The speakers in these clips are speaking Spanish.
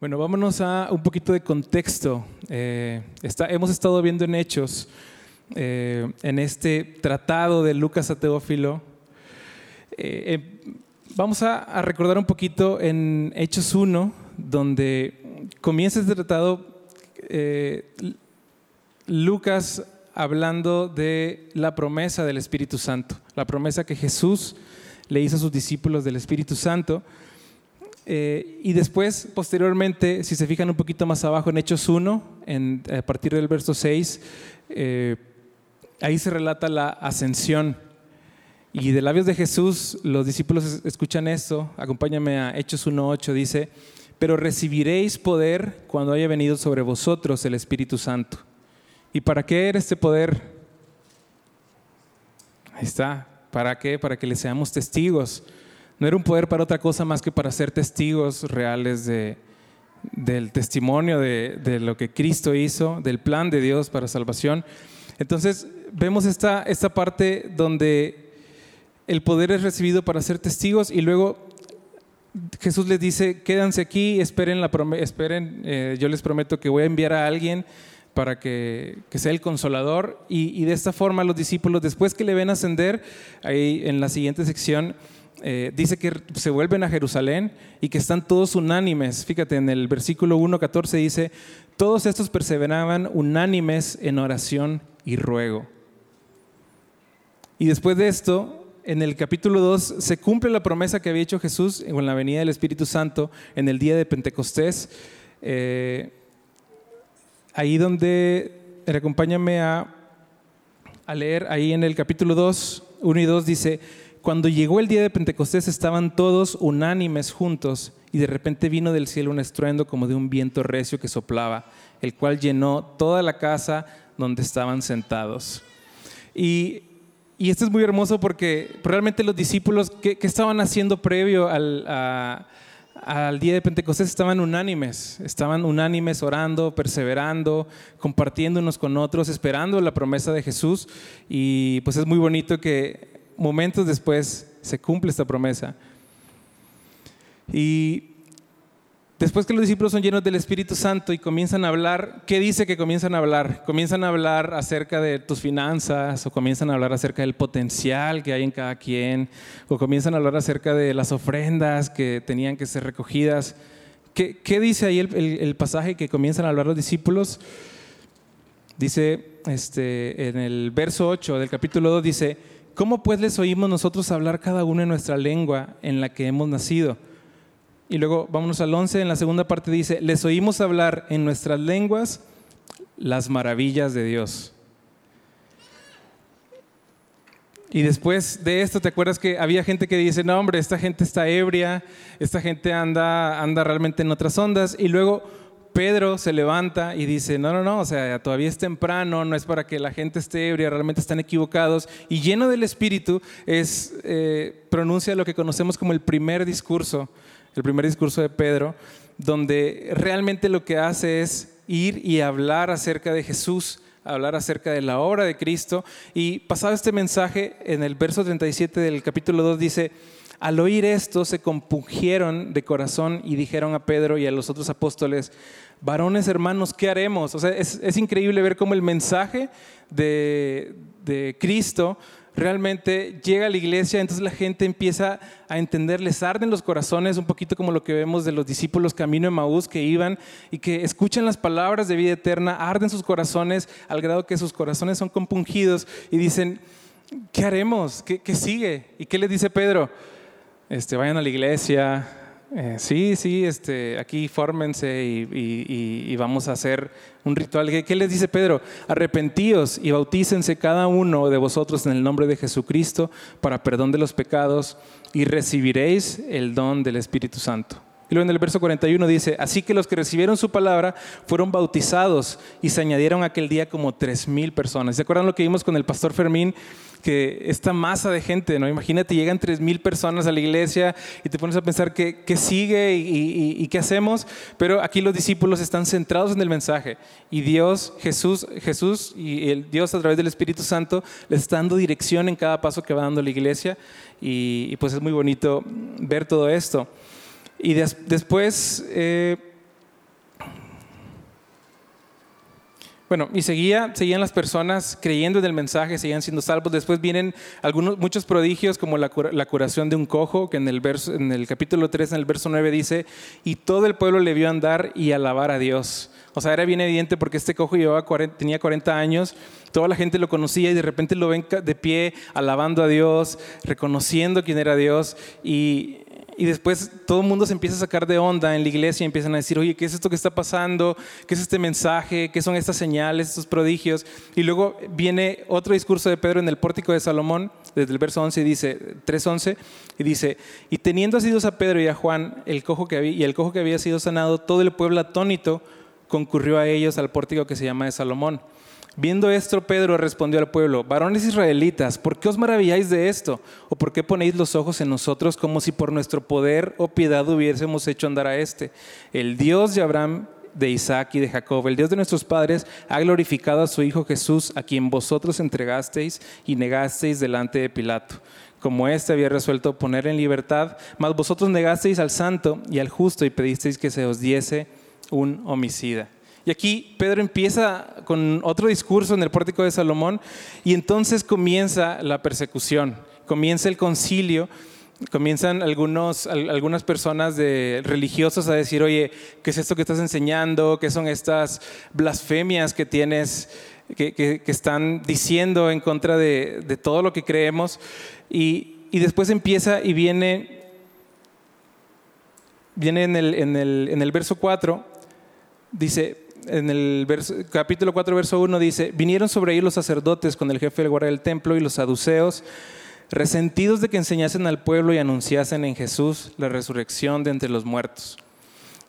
Bueno, vámonos a un poquito de contexto. Eh, hemos estado viendo en Hechos, eh, en este tratado de Lucas a Teófilo. Eh, vamos a, recordar un poquito en Hechos 1, donde comienza este tratado Lucas hablando de la promesa del Espíritu Santo, la promesa que Jesús le hizo a sus discípulos del Espíritu Santo. Eh, y después, posteriormente, si se fijan un poquito más abajo en Hechos 1, en, a partir del verso 6, eh, ahí se relata la ascensión. Y de labios de Jesús, los discípulos escuchan esto. Acompáñame a Hechos 1.8, dice, pero recibiréis poder cuando haya venido sobre vosotros el Espíritu Santo. ¿Y para qué era este poder? Ahí está. ¿Para qué? Para que le seamos testigos no era un poder para otra cosa más que para ser testigos reales del testimonio de, lo que Cristo hizo, del plan de Dios para salvación. Entonces vemos esta, esta parte donde el poder es recibido para ser testigos y luego Jesús les dice, quédanse aquí, esperen, la esperen eh, yo les prometo que voy a enviar a alguien para que, sea el consolador. Y, y, de esta forma los discípulos, después que le ven ascender, ahí en la siguiente sección, eh, dice que se vuelven a Jerusalén y que están todos unánimes. Fíjate, en el versículo 1.14 dice, todos estos perseveraban unánimes en oración y ruego. Y después de esto, en el capítulo 2 se cumple la promesa que había hecho Jesús en la venida del Espíritu Santo en el día de Pentecostés. Eh, ahí donde, acompáñame a, a leer, ahí en el capítulo 2, 1 y 2 dice, cuando llegó el día de Pentecostés estaban todos unánimes juntos y de repente vino del cielo un estruendo como de un viento recio que soplaba, el cual llenó toda la casa donde estaban sentados. Y, esto es muy hermoso porque realmente los discípulos que, estaban haciendo previo al, al día de Pentecostés estaban unánimes, estaban unánimes orando, perseverando, compartiendo unos con otros, esperando la promesa de Jesús. Y pues es muy bonito que momentos después se cumple esta promesa. Y después que los discípulos son llenos del Espíritu Santo y comienzan a hablar, ¿qué dice que comienzan a hablar? Comienzan a hablar acerca de tus finanzas o comienzan a hablar acerca del potencial que hay en cada quien o comienzan a hablar acerca de las ofrendas que tenían que ser recogidas. ¿Qué, dice ahí el, pasaje que comienzan a hablar los discípulos? Dice este, en el verso 8 del capítulo 2, dice, ¿Cómo pues les oímos nosotros hablar cada uno en nuestra lengua en la que hemos nacido? Y luego vámonos al 11, en la segunda parte dice, les oímos hablar en nuestras lenguas las maravillas de Dios. Y después de esto, ¿te acuerdas que había gente que dice, no hombre, esta gente está ebria, esta gente anda, anda realmente en otras ondas? Y luego Pedro se levanta y dice, no, no, no, o sea, todavía es temprano, no es para que la gente esté ebria, realmente están equivocados. Y lleno del Espíritu es, eh, pronuncia lo que conocemos como el primer discurso, el primer discurso de Pedro, donde realmente lo que hace es ir y hablar acerca de Jesús, hablar acerca de la obra de Cristo. Y pasado este mensaje, en el verso 37 del capítulo 2 dice, al oír esto se compungieron de corazón y dijeron a Pedro y a los otros apóstoles, varones hermanos, ¿qué haremos? O sea, es, increíble ver cómo el mensaje de, Cristo realmente llega a la iglesia, entonces la gente empieza a entender, les arden los corazones, un poquito como lo que vemos de los discípulos camino de Maús que iban y que escuchan las palabras de vida eterna, arden sus corazones al grado que sus corazones son compungidos y dicen, ¿qué haremos? ¿Qué, qué sigue? ¿Y qué le dice Pedro? Este, vayan a la iglesia, eh, sí, sí, este, aquí fórmense y, vamos a hacer un ritual. ¿Qué, les dice Pedro? Arrepentíos y bautícense cada uno de vosotros en el nombre de Jesucristo para perdón de los pecados y recibiréis el don del Espíritu Santo. Y luego en el verso 41 dice, así que los que recibieron su palabra fueron bautizados y se añadieron aquel día como tres mil personas. ¿Se acuerdan lo que vimos con el pastor Fermín? Que esta masa de gente, ¿no? Imagínate, llegan tres mil personas a la iglesia y te pones a pensar qué, sigue y, qué hacemos, pero aquí los discípulos están centrados en el mensaje y Dios, Jesús, Jesús y el Dios a través del Espíritu Santo les está dando dirección en cada paso que va dando la iglesia y, pues es muy bonito ver todo esto. Y después, eh, Bueno, y seguía, seguían las personas creyendo en el mensaje, seguían siendo salvos. Después vienen algunos, muchos prodigios como la, curación de un cojo, que en el, verso, en el capítulo 3, en el verso 9 dice, y todo el pueblo le vio andar y alabar a Dios. O sea, era bien evidente porque este cojo llevaba tenía 40 años, toda la gente lo conocía y de repente lo ven de pie alabando a Dios, reconociendo quién era Dios y y después todo el mundo se empieza a sacar de onda en la iglesia y empiezan a decir, oye, ¿qué es esto que está pasando? ¿Qué es este mensaje? ¿Qué son estas señales, estos prodigios? Y luego viene otro discurso de Pedro en el pórtico de Salomón, desde el verso 11, dice, 3.11, y dice, y teniendo asidos a Pedro y a Juan el cojo que había, y el cojo que había sido sanado, todo el pueblo atónito concurrió a ellos al pórtico que se llama de Salomón. Viendo esto, Pedro respondió al pueblo, varones israelitas, ¿por qué os maravilláis de esto? ¿O por qué ponéis los ojos en nosotros como si por nuestro poder o piedad hubiésemos hecho andar a este? El Dios de Abraham, de Isaac y de Jacob, el Dios de nuestros padres, ha glorificado a su Hijo Jesús, a quien vosotros entregasteis y negasteis delante de Pilato como éste había resuelto poner en libertad, mas vosotros negasteis al santo y al justo y pedisteis que se os diese un homicida. Y aquí Pedro empieza con otro discurso en el pórtico de Salomón y entonces comienza la persecución, comienza el concilio, comienzan algunos, algunas personas de, religiosos a decir, oye, ¿qué es esto que estás enseñando? ¿Qué son estas blasfemias que tienes, que, están diciendo en contra de, todo lo que creemos? Y, después empieza y viene, viene en el, en el, en el verso 4, dice, en el capítulo 4, verso 1 dice, vinieron sobre ahí los sacerdotes con el jefe del guardia del templo y los saduceos, resentidos de que enseñasen al pueblo y anunciasen en Jesús la resurrección de entre los muertos.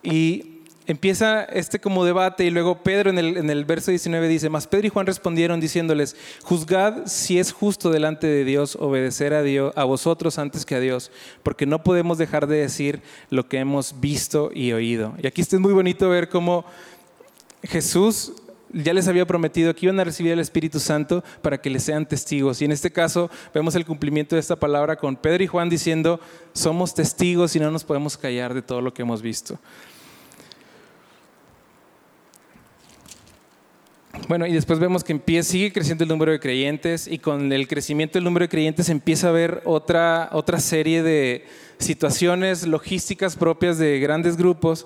Y empieza este como debate y luego Pedro en el, en el verso 19 dice, mas Pedro y Juan respondieron diciéndoles, juzgad si es justo delante de Dios obedecer a, Dios, a vosotros antes que a Dios, porque no podemos dejar de decir lo que hemos visto y oído. Y aquí es muy bonito ver cómo Jesús ya les había prometido que iban a recibir el Espíritu Santo para que les sean testigos. Y en este caso vemos el cumplimiento de esta palabra con Pedro y Juan diciendo, somos testigos y no nos podemos callar de todo lo que hemos visto. Bueno, y después vemos que empieza, sigue creciendo el número de creyentes y con el crecimiento del número de creyentes empieza a haber otra, otra serie de situaciones logísticas propias de grandes grupos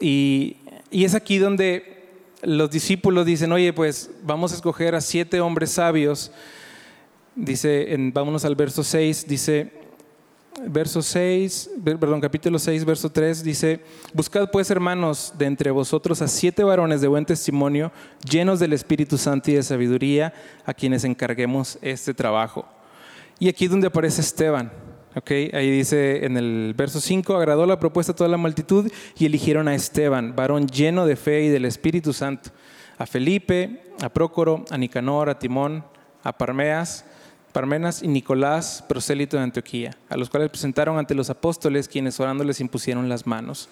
y, y es aquí donde los discípulos dicen, oye, pues vamos a escoger a siete hombres sabios. Dice, en, vámonos al verso 6, dice, verso 6, perdón, capítulo 6, verso 3, dice, buscad pues hermanos de entre vosotros a siete varones de buen testimonio, llenos del Espíritu Santo y de sabiduría, a quienes encarguemos este trabajo. Y aquí es donde aparece Esteban. Okay, ahí dice en el verso 5, agradó la propuesta a toda la multitud y eligieron a Esteban, varón lleno de fe y del Espíritu Santo, a Felipe, a Prócoro, a Nicanor, a Timón, a Parmeas, Parmenas y Nicolás, prosélito de Antioquía, a los cuales presentaron ante los apóstoles, quienes orando les impusieron las manos.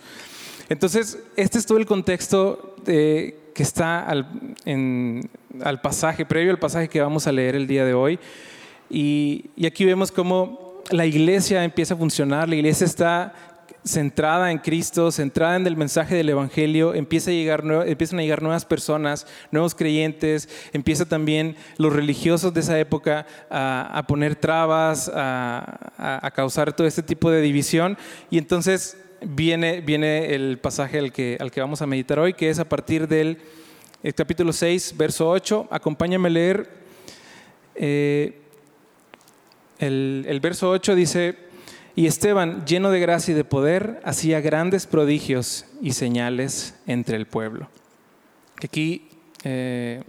Entonces, este es todo el contexto que está al, pasaje, previo al pasaje que vamos a leer el día de hoy. Y aquí vemos cómo la iglesia empieza a funcionar, la iglesia está centrada en Cristo, centrada en el mensaje del Evangelio, empieza a llegar, empiezan a llegar nuevas personas, nuevos creyentes, empieza también los religiosos de esa época a, poner trabas, a, causar todo este tipo de división. Y entonces viene, viene el pasaje al que, al que vamos a meditar hoy, que es a partir del capítulo 6, verso 8. Acompáñame a leer. Eh, el, verso 8 dice, y Esteban, lleno de gracia y de poder, hacía grandes prodigios y señales entre el pueblo. Aquí eh,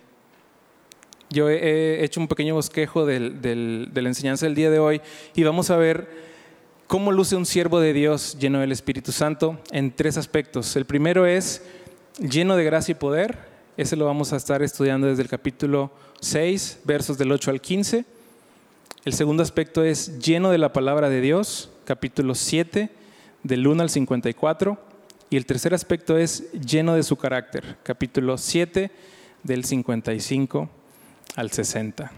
yo he hecho un pequeño bosquejo de la enseñanza del día de hoy y vamos a ver cómo luce un siervo de Dios lleno del Espíritu Santo en tres aspectos. El primero es lleno de gracia y poder. Ese lo vamos a estar estudiando desde el capítulo 6, versos del 8 al 15. El segundo aspecto es lleno de la palabra de Dios, capítulo 7, del 1 al 54. Y el tercer aspecto es lleno de su carácter, capítulo 7, del 55 al 60.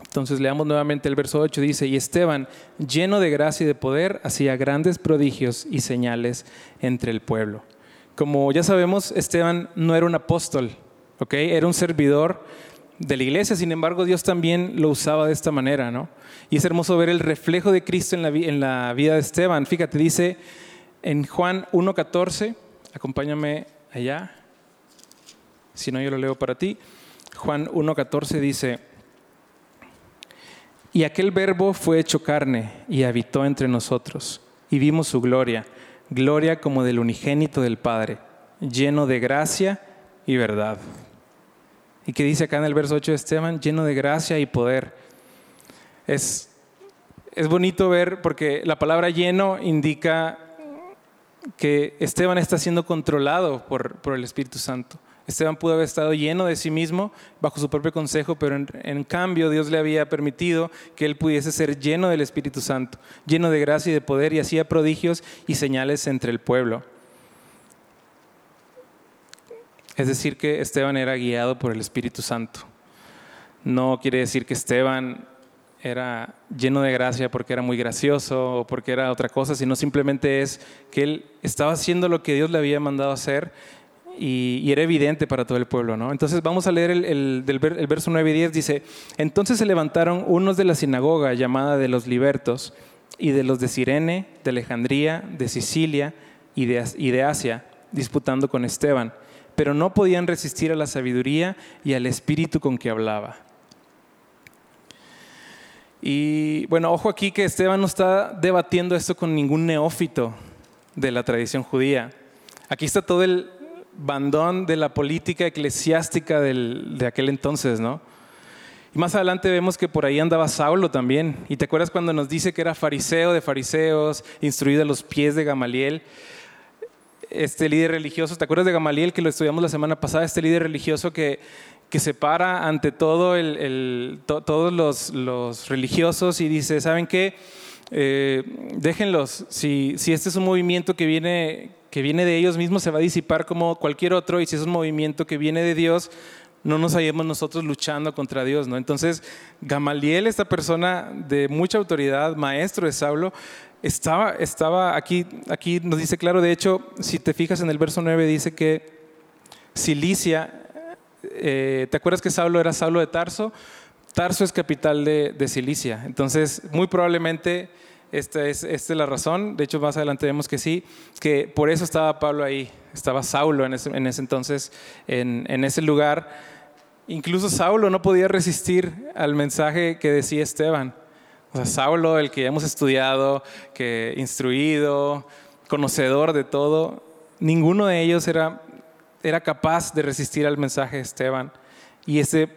Entonces leamos nuevamente el verso 8, dice, y Esteban, lleno de gracia y de poder, hacía grandes prodigios y señales entre el pueblo. Como ya sabemos, Esteban no era un apóstol, ¿ok? Era un servidor de la iglesia, sin embargo Dios también lo usaba de esta manera, ¿no? Y es hermoso ver el reflejo de Cristo en la, vida de Esteban. Fíjate, dice en Juan 1.14, acompáñame allá, si no yo lo leo para ti. Juan 1.14 dice, y aquel verbo fue hecho carne y habitó entre nosotros, y vimos su gloria, gloria como del unigénito del Padre, lleno de gracia y verdad. ¿Y qué dice acá en el verso 8 de Esteban? Lleno de gracia y poder. Es, es bonito ver porque la palabra lleno indica que Esteban está siendo controlado por, por el Espíritu Santo. Esteban pudo haber estado lleno de sí mismo bajo su propio consejo, pero en, cambio Dios le había permitido que él pudiese ser lleno del Espíritu Santo, lleno de gracia y de poder y hacía prodigios y señales entre el pueblo. Es decir, que Esteban era guiado por el Espíritu Santo. No quiere decir que Esteban era lleno de gracia porque era muy gracioso o porque era otra cosa, sino simplemente es que él estaba haciendo lo que Dios le había mandado hacer y, era evidente para todo el pueblo. ¿no? Entonces vamos a leer el, el, el, verso 9 y 10. Dice, entonces se levantaron unos de la sinagoga llamada de los libertos y de los de Sirene, de Alejandría, de Sicilia y de Asia, disputando con Esteban pero no podían resistir a la sabiduría y al espíritu con que hablaba. Y bueno, ojo aquí que Esteban no está debatiendo esto con ningún neófito de la tradición judía. Aquí está todo el bandón de la política eclesiástica de aquel entonces, ¿no? Y más adelante vemos que por ahí andaba Saulo también. Y te acuerdas cuando nos dice que era fariseo de fariseos, instruido a los pies de Gamaliel este líder religioso, ¿te acuerdas de Gamaliel que lo estudiamos la semana pasada? Este líder religioso que, que se para ante todo todos los, religiosos y dice, ¿saben qué? Eh, déjenlos, si, si este es un movimiento que viene, que viene de ellos mismos, se va a disipar como cualquier otro, y si es un movimiento que viene de Dios, no nos hallemos nosotros luchando contra Dios, ¿no? Entonces, Gamaliel, esta persona de mucha autoridad, maestro de Saulo, estaba, estaba aquí, aquí nos dice claro, de hecho, si te fijas en el verso 9, dice que Cilicia, eh, ¿te acuerdas que Saulo era Saulo de Tarso? Tarso es capital de, de Cilicia, entonces muy probablemente esta es, la razón, de hecho más adelante vemos que sí, que por eso estaba Pablo ahí, estaba Saulo en ese, en ese entonces, en, en, ese lugar. Incluso Saulo no podía resistir al mensaje que decía Esteban. O sea, Saulo, el que hemos estudiado, que instruido, conocedor de todo, ninguno de ellos era, era capaz de resistir al mensaje de Esteban. Y ese,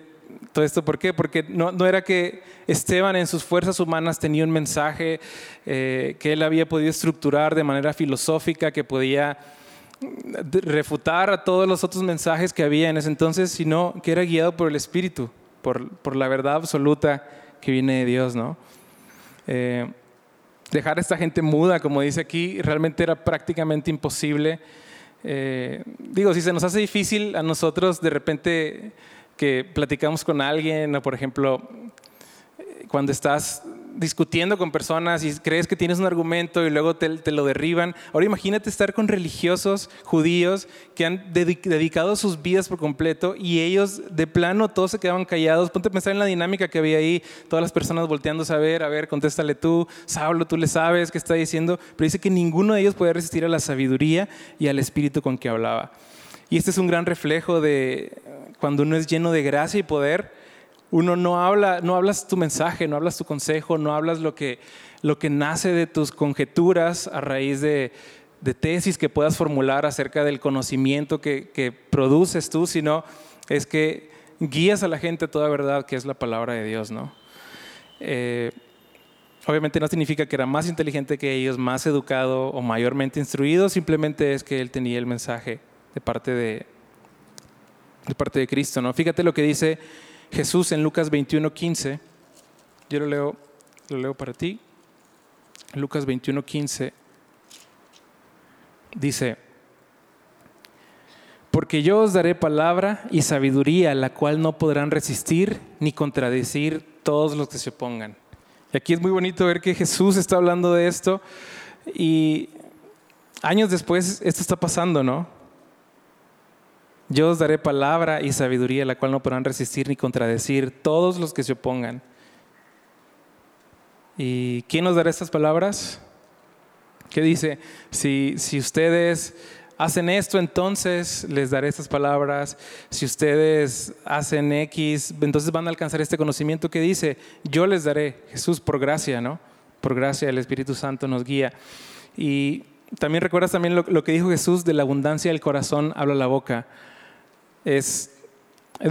todo esto, ¿por qué? Porque no, no era que Esteban en sus fuerzas humanas tenía un mensaje eh, que él había podido estructurar de manera filosófica, que podía refutar a todos los otros mensajes que había en ese entonces, sino que era guiado por el Espíritu, por, por la verdad absoluta que viene de Dios, ¿no? Eh, dejar a esta gente muda, como dice aquí, realmente era prácticamente imposible. Eh, digo, si se nos hace difícil a nosotros de repente que platicamos con alguien, o por ejemplo, cuando estás discutiendo con personas y crees que tienes un argumento y luego te, lo derriban. Ahora imagínate estar con religiosos judíos que han dedicado sus vidas por completo y ellos de plano todos se quedaban callados. Ponte a pensar en la dinámica que había ahí, todas las personas volteando a ver, a ver, contéstale tú, Saulo, tú le sabes qué está diciendo, pero dice que ninguno de ellos podía resistir a la sabiduría y al espíritu con que hablaba. Y este es un gran reflejo de cuando uno es lleno de gracia y poder, uno no habla, no hablas tu mensaje, no hablas tu consejo, no hablas lo que, lo que nace de tus conjeturas a raíz de, tesis que puedas formular acerca del conocimiento que, produces tú, sino es que guías a la gente a toda verdad, que es la palabra de Dios, ¿no? Eh, obviamente no significa que era más inteligente que ellos, más educado o mayormente instruido, simplemente es que él tenía el mensaje de parte de, de parte de Cristo, ¿no? Fíjate lo que dice Jesús en Lucas 21, 15. Yo lo leo, lo leo para ti. Lucas 21, 15. Dice, porque yo os daré palabra y sabiduría, la cual no podrán resistir ni contradecir todos los que se opongan. Y aquí es muy bonito ver que Jesús está hablando de esto y años después esto está pasando, ¿no? Yo os daré palabra y sabiduría, la cual no podrán resistir ni contradecir todos los que se opongan. ¿Y quién nos dará estas palabras? ¿Qué dice? Si, si ustedes hacen esto, entonces les daré estas palabras. Si ustedes hacen X, entonces van a alcanzar este conocimiento que dice, yo les daré. Jesús, por gracia, ¿no? Por gracia, el Espíritu Santo nos guía. Y también recuerdas también lo, que dijo Jesús, de la abundancia del corazón habla la boca. Es,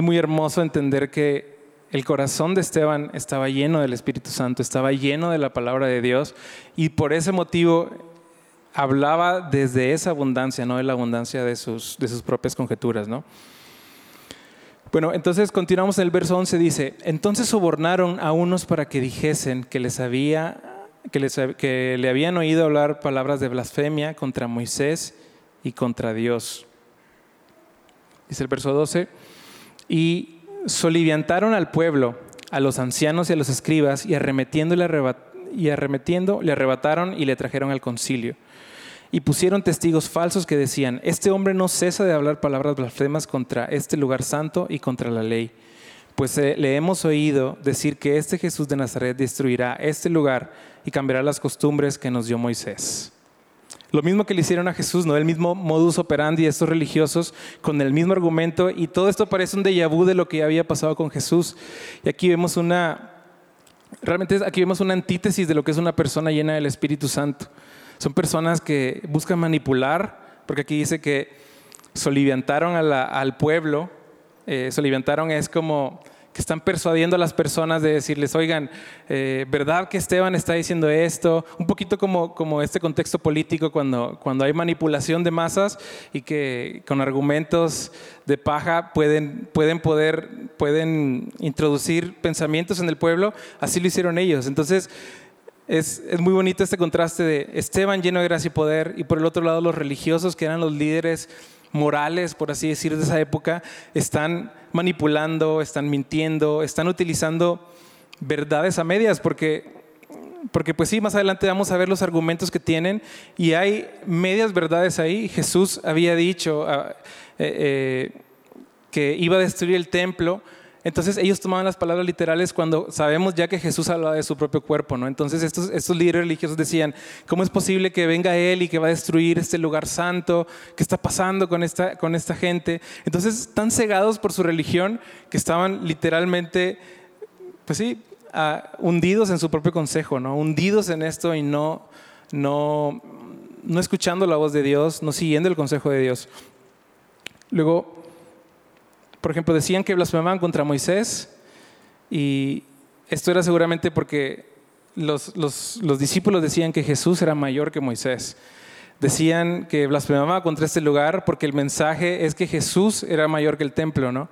muy hermoso entender que el corazón de Esteban estaba lleno del Espíritu Santo, estaba lleno de la palabra de Dios y por ese motivo hablaba desde esa abundancia, no de la abundancia de sus, de sus propias conjeturas. ¿no? Bueno, entonces continuamos en el verso 11, dice, entonces sobornaron a unos para que dijesen que les había que, le habían oído hablar palabras de blasfemia contra Moisés y contra Dios. Dice el verso 12, y soliviantaron al pueblo, a los ancianos y a los escribas, y arremetiendo, le y le arrebataron y le trajeron al concilio. Y pusieron testigos falsos que decían, este hombre no cesa de hablar palabras blasfemas contra este lugar santo y contra la ley. Pues eh, le hemos oído decir que este Jesús de Nazaret destruirá este lugar y cambiará las costumbres que nos dio Moisés. Lo mismo que le hicieron a Jesús, ¿no? El mismo modus operandi de estos religiosos con el mismo argumento y todo esto parece un déjà vu de lo que había pasado con Jesús. Y aquí vemos una, realmente aquí vemos una antítesis de lo que es una persona llena del Espíritu Santo. Son personas que buscan manipular, porque aquí dice que soliviantaron al pueblo, eh, soliviantaron es como que están persuadiendo a las personas de decirles, oigan, eh, ¿verdad que Esteban está diciendo esto? Un poquito como, como este contexto político cuando, cuando hay manipulación de masas y que con argumentos de paja pueden, pueden, poder, pueden introducir pensamientos en el pueblo, así lo hicieron ellos. Entonces, es, es, muy bonito este contraste de Esteban lleno de gracia y poder y por el otro lado los religiosos que eran los líderes morales, por así decir, de esa época, están manipulando, están mintiendo, están utilizando verdades a medias, porque, porque pues sí, más adelante vamos a ver los argumentos que tienen y hay medias verdades ahí. Jesús había dicho ah, eh, eh, que iba a destruir el templo, entonces ellos tomaban las palabras literales cuando sabemos ya que Jesús hablaba de su propio cuerpo, ¿no? Entonces estos, estos líderes religiosos decían, ¿cómo es posible que venga Él y que va a destruir este lugar santo? ¿Qué está pasando con esta, con esta gente? Entonces tan cegados por su religión que estaban literalmente, pues sí, ah, hundidos en su propio consejo, ¿no? Hundidos en esto y no, no, no escuchando la voz de Dios, no siguiendo el consejo de Dios. Luego, por ejemplo, decían que blasfemaban contra Moisés y esto era seguramente porque los, los, discípulos decían que Jesús era mayor que Moisés. Decían que blasfemaba contra este lugar porque el mensaje es que Jesús era mayor que el templo, ¿no?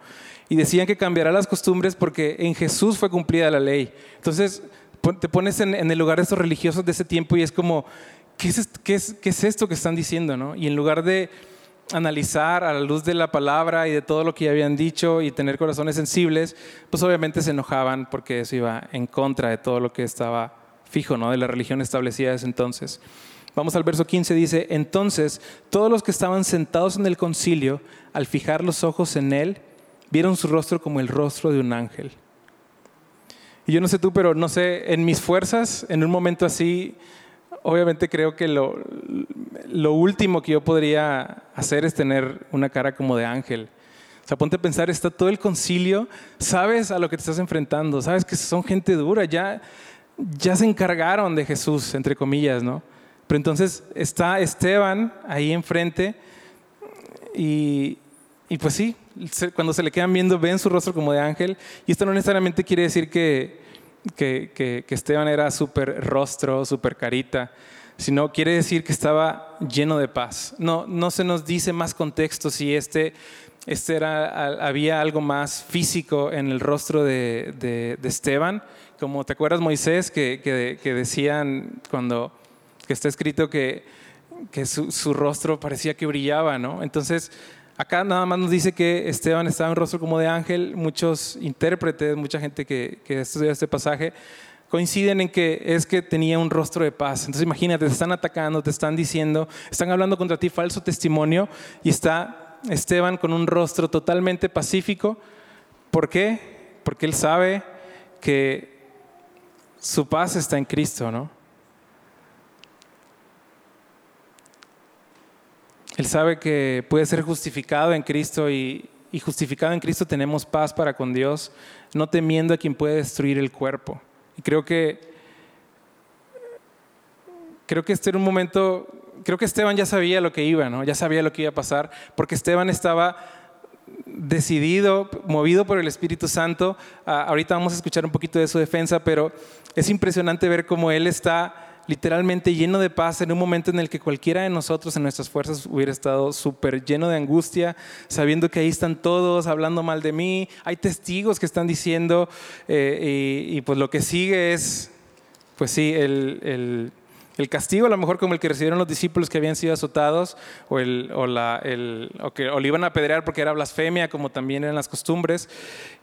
Y decían que cambiará las costumbres porque en Jesús fue cumplida la ley. Entonces, te pones en, el lugar de estos religiosos de ese tiempo y es como, ¿qué es, qué es, qué es esto que están diciendo, no? Y en lugar de analizar a la luz de la palabra y de todo lo que ya habían dicho y tener corazones sensibles, pues obviamente se enojaban porque eso iba en contra de todo lo que estaba fijo, ¿no? De la religión establecida desde entonces. Vamos al verso 15, dice, entonces todos los que estaban sentados en el concilio, al fijar los ojos en él, vieron su rostro como el rostro de un ángel. Y yo no sé tú, pero no sé, en mis fuerzas, en un momento así, obviamente creo que lo, último que yo podría hacer es tener una cara como de ángel. O sea, ponte a pensar, está todo el concilio, sabes a lo que te estás enfrentando, sabes que son gente dura, ya, ya se encargaron de Jesús, entre comillas, ¿no? Pero entonces está Esteban ahí enfrente y, y pues sí, cuando se le quedan viendo, ven su rostro como de ángel. Y esto no necesariamente quiere decir que, que, que, que Esteban era súper rostro, súper carita sino quiere decir que estaba lleno de paz. No, no se nos dice más contexto si este, este era, había algo más físico en el rostro de, de, Esteban, como te acuerdas Moisés, que, que, decían cuando que está escrito que, que su, su, rostro parecía que brillaba, ¿no? Entonces, acá nada más nos dice que Esteban estaba en rostro como de ángel, muchos intérpretes, mucha gente que, que estudia este pasaje, coinciden en que es que tenía un rostro de paz. Entonces imagínate, te están atacando, te están diciendo, están hablando contra ti falso testimonio y está Esteban con un rostro totalmente pacífico. ¿Por qué? Porque él sabe que su paz está en Cristo, ¿no? Él sabe que puede ser justificado en Cristo y, justificado en Cristo tenemos paz para con Dios, no temiendo a quien puede destruir el cuerpo. Y creo que creo que este era un momento, creo que Esteban ya sabía lo que iba, ¿no? Ya sabía lo que iba a pasar, porque Esteban estaba decidido, movido por el Espíritu Santo. Ah, ahorita vamos a escuchar un poquito de su defensa, pero es impresionante ver cómo él está literalmente lleno de paz en un momento en el que cualquiera de nosotros en nuestras fuerzas hubiera estado súper lleno de angustia, sabiendo que ahí están todos hablando mal de mí, hay testigos que están diciendo, eh, y, pues lo que sigue es, pues sí, el, castigo, a lo mejor como el que recibieron los discípulos que habían sido azotados, o, el, o, la, el, o que o le iban a apedrear porque era blasfemia, como también eran las costumbres.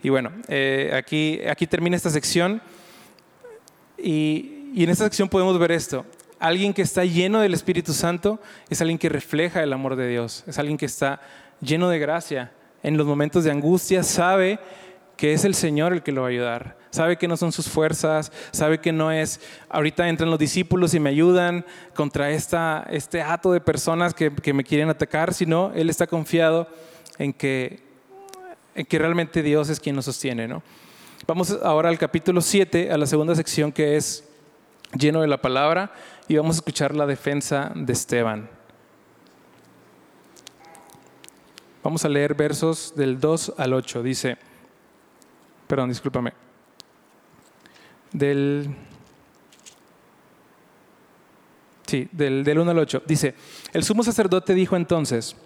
Y bueno, eh, aquí, aquí termina esta sección. Y, y en esta sección podemos ver esto. Alguien que está lleno del Espíritu Santo es alguien que refleja el amor de Dios, es alguien que está lleno de gracia. En los momentos de angustia sabe que es el Señor el que lo va a ayudar. Sabe que no son sus fuerzas, sabe que no es, ahorita entran los discípulos y me ayudan contra esta, este hato de personas que, que me quieren atacar, sino Él está confiado en que, en que realmente Dios es quien nos sostiene. ¿no? Vamos ahora al capítulo 7, a la segunda sección que es lleno de la palabra y vamos a escuchar la defensa de Esteban. Vamos a leer versos del 2 al 8. Dice, perdón, discúlpame. Del, sí, del, del 1 al 8. Dice, el sumo sacerdote dijo entonces,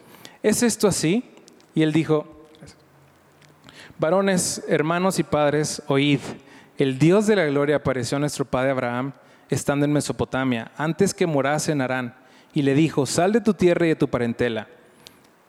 ¿es esto así? Y él dijo, varones, hermanos y padres, oíd, el Dios de la gloria apareció a nuestro padre Abraham estando en Mesopotamia, antes que morase en Harán, y le dijo, sal de tu tierra y de tu parentela,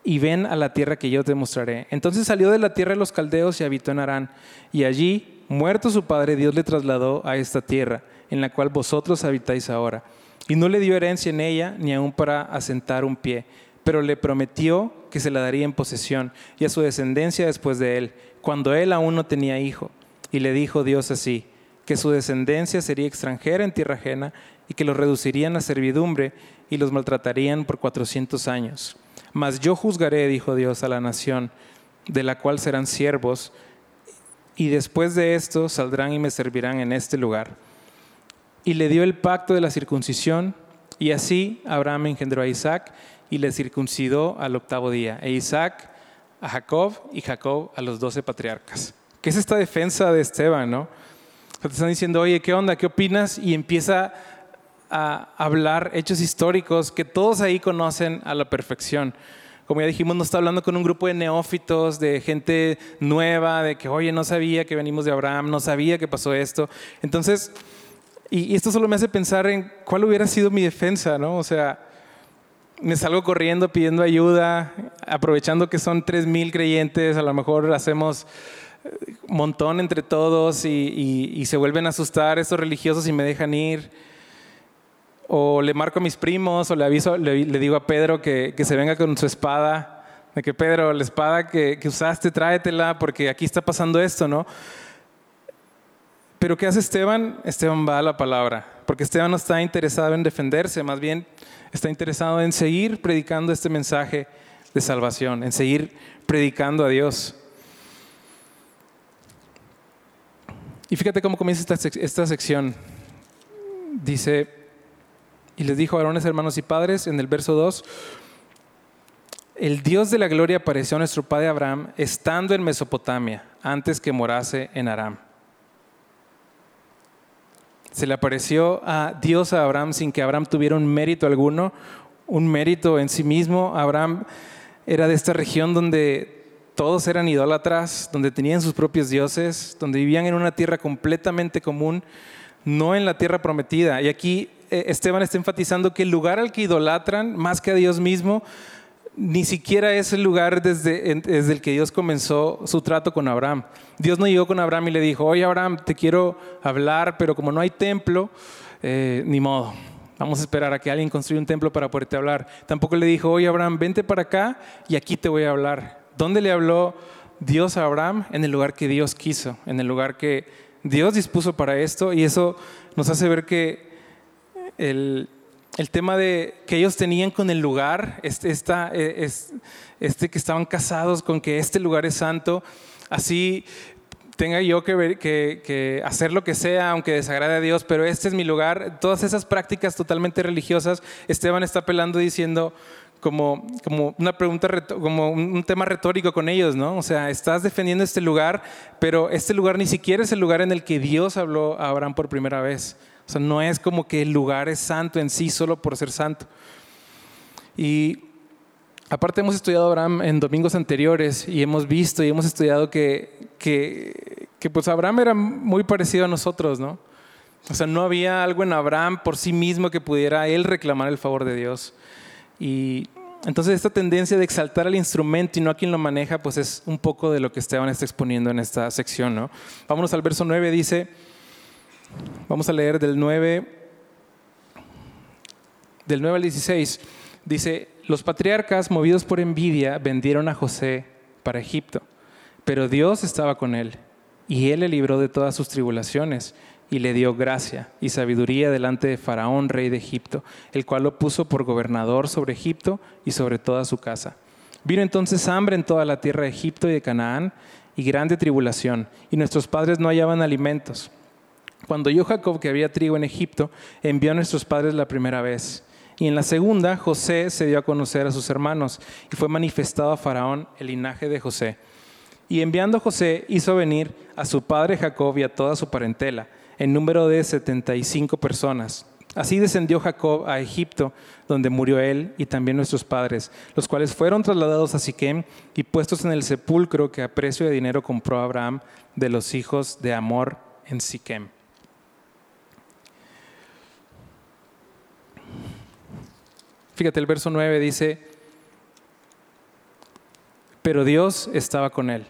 y ven a la tierra que yo te mostraré. Entonces salió de la tierra de los caldeos y habitó en Harán, y allí, muerto su padre, Dios le trasladó a esta tierra, en la cual vosotros habitáis ahora. Y no le dio herencia en ella, ni aun para asentar un pie, pero le prometió que se la daría en posesión, y a su descendencia después de él, cuando él aún no tenía hijo. Y le dijo Dios así, que su descendencia sería extranjera en tierra ajena y que los reducirían a servidumbre y los maltratarían por cuatrocientos años. Mas yo juzgaré, dijo Dios, a la nación, de la cual serán siervos, y después de esto saldrán y me servirán en este lugar. Y le dio el pacto de la circuncisión, y así Abraham engendró a Isaac y le circuncidó al octavo día, e Isaac a Jacob y Jacob a los doce patriarcas. ¿Qué es esta defensa de Esteban, no? Te están diciendo, oye, ¿qué onda? ¿Qué opinas? Y empieza a hablar hechos históricos que todos ahí conocen a la perfección. Como ya dijimos, no está hablando con un grupo de neófitos, de gente nueva, de que, oye, no sabía que venimos de Abraham, no sabía que pasó esto. Entonces, y, esto solo me hace pensar en cuál hubiera sido mi defensa, ¿no? O sea, me salgo corriendo pidiendo ayuda, aprovechando que son 3.000 creyentes, a lo mejor hacemos montón entre todos y, se vuelven a asustar estos religiosos y me dejan ir. O le marco a mis primos o le aviso, le, digo a Pedro que, se venga con su espada. De que Pedro, la espada que, que usaste, tráetela porque aquí está pasando esto, ¿no? Pero ¿qué hace Esteban? Esteban va a la palabra, porque Esteban no está interesado en defenderse, más bien está interesado en seguir predicando este mensaje de salvación, en seguir predicando a Dios. Y fíjate cómo comienza esta, sección. Dice, y les dijo a varones, hermanos y padres, en el verso 2, el Dios de la gloria apareció a nuestro padre Abraham estando en Mesopotamia, antes que morase en Aram. Se le apareció a Dios a Abraham sin que Abraham tuviera un mérito alguno, un mérito en sí mismo. Abraham era de esta región donde todos eran idólatras, donde tenían sus propios dioses, donde vivían en una tierra completamente común, no en la tierra prometida. Y aquí eh, Esteban está enfatizando que el lugar al que idolatran, más que a Dios mismo, ni siquiera es el lugar desde, el que Dios comenzó su trato con Abraham. Dios no llegó con Abraham y le dijo, oye Abraham, te quiero hablar, pero como no hay templo, eh, ni modo. Vamos a esperar a que alguien construya un templo para poderte hablar. Tampoco le dijo, oye Abraham, vente para acá y aquí te voy a hablar. ¿Dónde le habló Dios a Abraham? En el lugar que Dios quiso, en el lugar que Dios dispuso para esto. Y eso nos hace ver que el, tema de que ellos tenían con el lugar, este, e, este que estaban casados con que este lugar es santo, así tenga yo que, ver, que, hacer lo que sea, aunque desagrade a Dios, pero este es mi lugar. Todas esas prácticas totalmente religiosas, Esteban está apelando diciendo como, como una pregunta, como un tema retórico con ellos, ¿no? O sea, estás defendiendo este lugar, pero este lugar ni siquiera es el lugar en el que Dios habló a Abraham por primera vez. O sea, no es como que el lugar es santo en sí solo por ser santo. Y Aparte hemos estudiado Abraham en domingos anteriores y hemos visto y hemos estudiado que, que, pues Abraham era muy parecido a nosotros, ¿no? O sea, no había algo en Abraham por sí mismo que pudiera él reclamar el favor de Dios. Y entonces esta tendencia de exaltar al instrumento y no a quien lo maneja, pues es un poco de lo que Esteban está exponiendo en esta sección, ¿no? Vámonos al verso 9, dice, vamos a leer del 9, del 9 al 16, dice, los patriarcas, movidos por envidia, vendieron a José para Egipto, pero Dios estaba con él y él le libró de todas sus tribulaciones y le dio gracia y sabiduría delante de Faraón, rey de Egipto, el cual lo puso por gobernador sobre Egipto y sobre toda su casa. Vino entonces hambre en toda la tierra de Egipto y de Canaán y grande tribulación, y nuestros padres no hallaban alimentos. Cuando yo Jacob, que había trigo en Egipto, envió a nuestros padres la primera vez. Y en la segunda, José se dio a conocer a sus hermanos y fue manifestado a Faraón el linaje de José. Y enviando José hizo venir a su padre Jacob y a toda su parentela, en número de 75 personas. Así descendió Jacob a Egipto, donde murió él y también nuestros padres, los cuales fueron trasladados a Siquem y puestos en el sepulcro que a precio de dinero compró Abraham de los hijos de Amor en Siquem. Fíjate, el verso 9 dice, pero Dios estaba con él.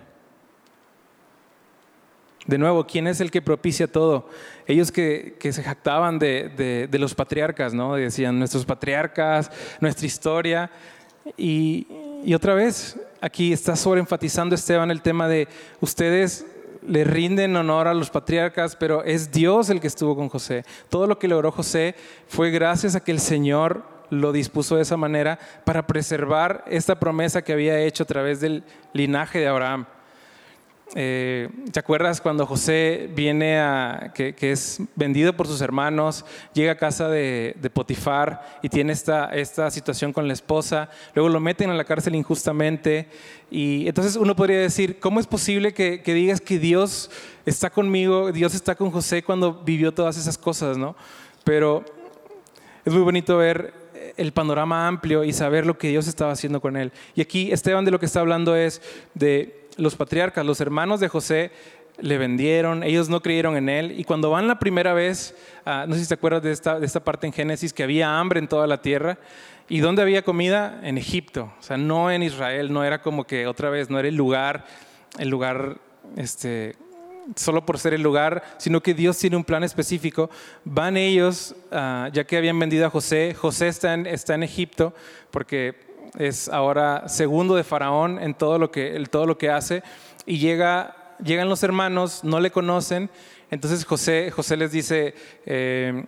De nuevo, ¿quién es el que propicia todo? Ellos que, se jactaban de, los patriarcas, ¿no? Decían nuestros patriarcas, nuestra historia. Y, y otra vez, aquí está sobreenfatizando Esteban el tema de ustedes le rinden honor a los patriarcas, pero es Dios el que estuvo con José. Todo lo que logró José fue gracias a que el Señor lo dispuso de esa manera para preservar esta promesa que había hecho a través del linaje de Abraham. Eh, ¿Te acuerdas cuando José viene a, que, es vendido por sus hermanos, llega a casa de, Potifar y tiene esta, esta situación con la esposa, luego lo meten a la cárcel injustamente y entonces uno podría decir, ¿cómo es posible que, que digas que Dios está conmigo, Dios está con José cuando vivió todas esas cosas, ¿no? Pero es muy bonito ver el panorama amplio y saber lo que Dios estaba haciendo con él. Y aquí Esteban de lo que está hablando es de los patriarcas, los hermanos de José le vendieron, ellos no creyeron en él. Y cuando van la primera vez, ah, no sé si te acuerdas de esta, de esta parte en Génesis, que había hambre en toda la tierra. ¿Y dónde había comida? En Egipto, o sea, no en Israel, no era como que otra vez, no era el lugar, el lugar este, solo por ser el lugar, sino que Dios tiene un plan específico. Van ellos, ah, ya que habían vendido a José, José está en, está en Egipto, porque es ahora segundo de Faraón en todo lo que, todo lo que hace, y llega, llegan los hermanos, no le conocen, entonces José, José les dice, eh,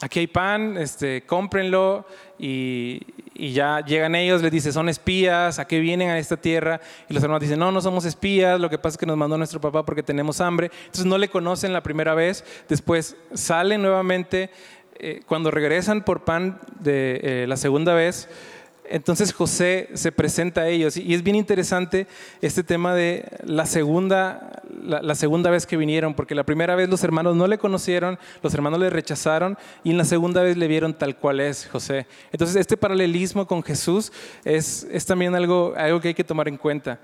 aquí hay pan, este, cómprenlo y, ya llegan ellos, les dice, son espías, ¿a qué vienen a esta tierra? Y los hermanos dicen, no, no somos espías, lo que pasa es que nos mandó nuestro papá porque tenemos hambre. Entonces no le conocen la primera vez, después salen nuevamente, eh, cuando regresan por pan de eh, la segunda vez, entonces José se presenta a ellos y es bien interesante este tema de la segunda, la, segunda vez que vinieron, porque la primera vez los hermanos no le conocieron, los hermanos le rechazaron y en la segunda vez le vieron tal cual es José. Entonces este paralelismo con Jesús es, es también algo, algo que hay que tomar en cuenta.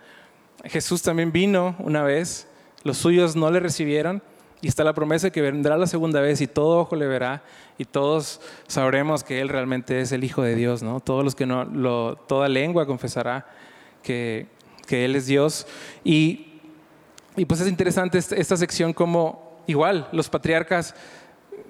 Jesús también vino una vez, los suyos no le recibieron y está la promesa de que vendrá la segunda vez y todo ojo le verá y todos sabremos que Él realmente es el Hijo de Dios, ¿no? Todos los que no, lo, toda lengua confesará que, que Él es Dios. Y, y pues es interesante esta, sección como igual los patriarcas